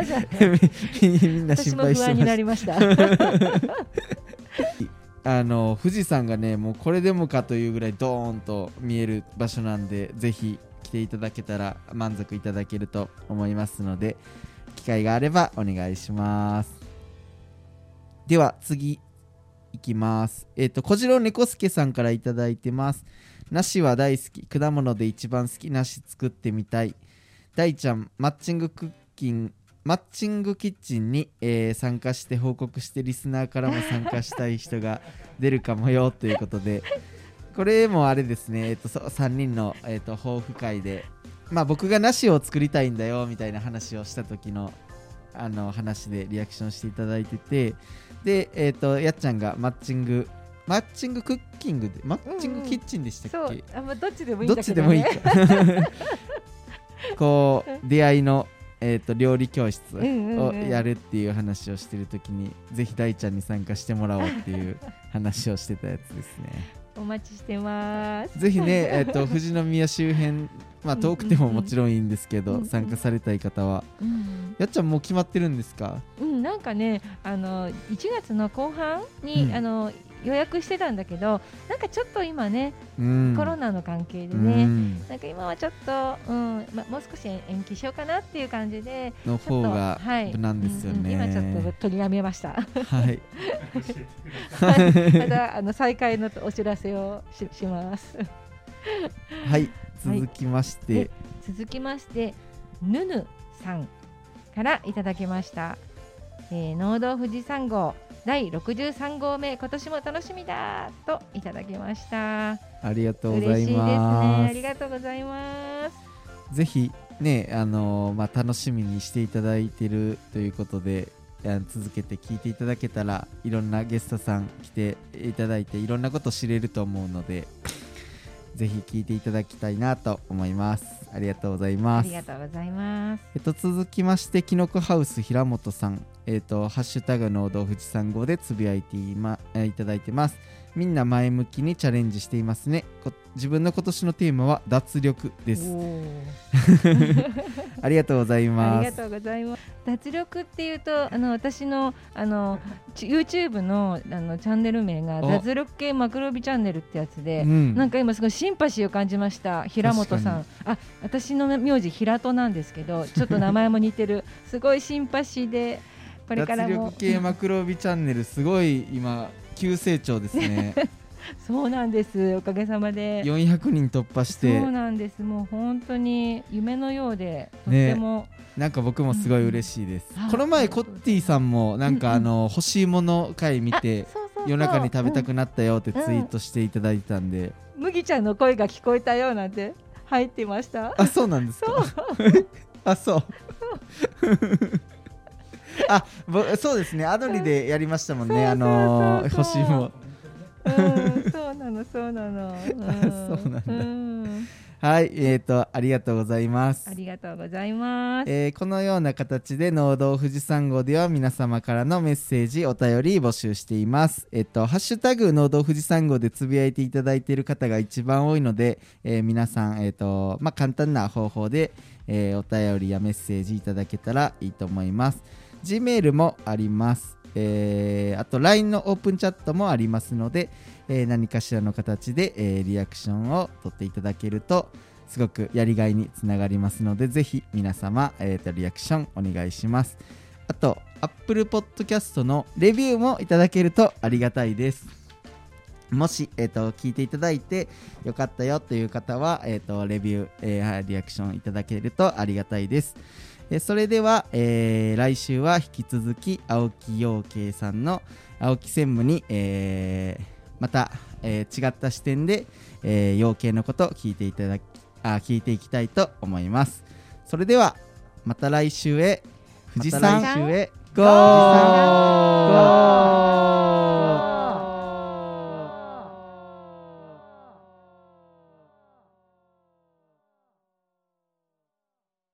みんな心私も不安に配してましなりました。た あの富士山がねもうこれでもかというぐらいドーンと見える場所なんでぜひ来ていただけたら満足いただけると思いますので機会があればお願いしますでは次いきます。えっ、と小次郎猫助さんからいただいてます。梨は大好き。果物で一番好き梨作ってみたい。大ちゃんマッチングクッキンマッチングキッチンに、えー参加して報告してリスナーからも参加したい人が 出るかもよということで。これもあれですね、えっとそ3人の、えっと抱負会で、まあ、僕が梨を作りたいんだよみたいな話をした時のあの話でリアクションしていただいててで、えっとやっちゃんがマッチングマッチングクッキングでマッチングキッチンでしたっけ、そうあ、まあ、どっちでもいいんどっちでもいい。か こう出会いの、えー、と料理教室うんうんをうん。やるっていう話をしてる時に、ぜひ大ちゃんに参加してもらおうっていう話をしてたやつですねお待ちしてます。ぜひね、えー、と富士宮周辺まあ遠くてももちろんいいんですけど、うんうん参加されたい方は。うん、やっちゃんもう決まってるんですか？うん、なんかねあの1月の後半に、うん。あの予約してたんだけどなんかちょっと今ね、うん。コロナの関係でうね、ん。なんか今はちょっと、うんま、もう少し延期しようかなっていう感じでの方がはい。無難ですよね、うんうん今ちょっと取りやめました。はい。またあの再開のお知らせをしします。はい。続きまして、で続きましてぬぬさんからいただきました、えー、農道富士山号第63号目今年も楽しみだといただきました。ありがとうござい嬉しいですね。ますありがとうございます。ぜひねあのーまあ、楽しみにしていただいてるということであ続けて聞いていただけたらいろんなゲストさん来ていただいていろんなこと知れると思うのでぜひ聞いていただきたいなと思います。ありがとうございます。ありがとうございます。えっと、続きまして、きのこハウス平本さん、えっと、ハッシュタグ農道富士山号でつぶやいてい,、ま、えーいただいてます。みんな前向きにチャレンジしていますね。こ自分の今年のテーマは脱力です。ありがとうございあます。りがとうございます。脱力っていうと、あの私のあのち YouTube のあのチャンネル名がお脱力系マクロビチャンネルってやつで、うんなんか今すごいシンパシーを感じました。平本さん、あ、私の名字平戸なんですけど、ちょっと名前も似てる。すごいシンパシーで、これからも脱力。系マクロビチャンネル、すごい今、急成長ですね。そうなんです。おかげさまで。400人突破してそう、なんです。もう本当に夢のようで、とっても、なんか僕もすごい嬉しいですうん。この前、コッティさんも、なんかあの、欲しいもの回見て、夜中に食べたうんくなったよってツイートしていただいたんで、麦ちゃんの声が聞こえたよなんて入ってました？あそうなんですか？あそう あぼそうですね。アドリでやりましたもんね。あのー星も。うん、そうなの、そうなの。うんそうなんだ。うん。はいえーとありがとうございます。ありがとうございます。えーこのような形で農道富士山号では皆様からのメッセージお便り募集しています。えっとハッシュタグ農道富士山号でつぶやいていただいている方が一番多いので、えー皆さんえっとまあ簡単な方法で、えーお便りやメッセージいただけたらいいと思います Gmail もあります。えーあと LINE のオープンチャットもありますので、えー何かしらの形で、えーリアクションを取っていただけるとすごくやりがいにつながりますのでぜひ皆様、えーとリアクションお願いします。あと Apple Podcast のレビューもいただけるとありがたいです。もし、えー、と聞いていただいてよかったよという方は、えー、とレビュー、えーリアクションいただけるとありがたいです。えーそれでは、えー来週は引き続き青木陽慶さんの青木専務に、えーまた、えー違った視点で、えー養鶏のことを聞いていただきあ聞いていきたいと思います。それではまた来週へ富士山また来週へ。ゴー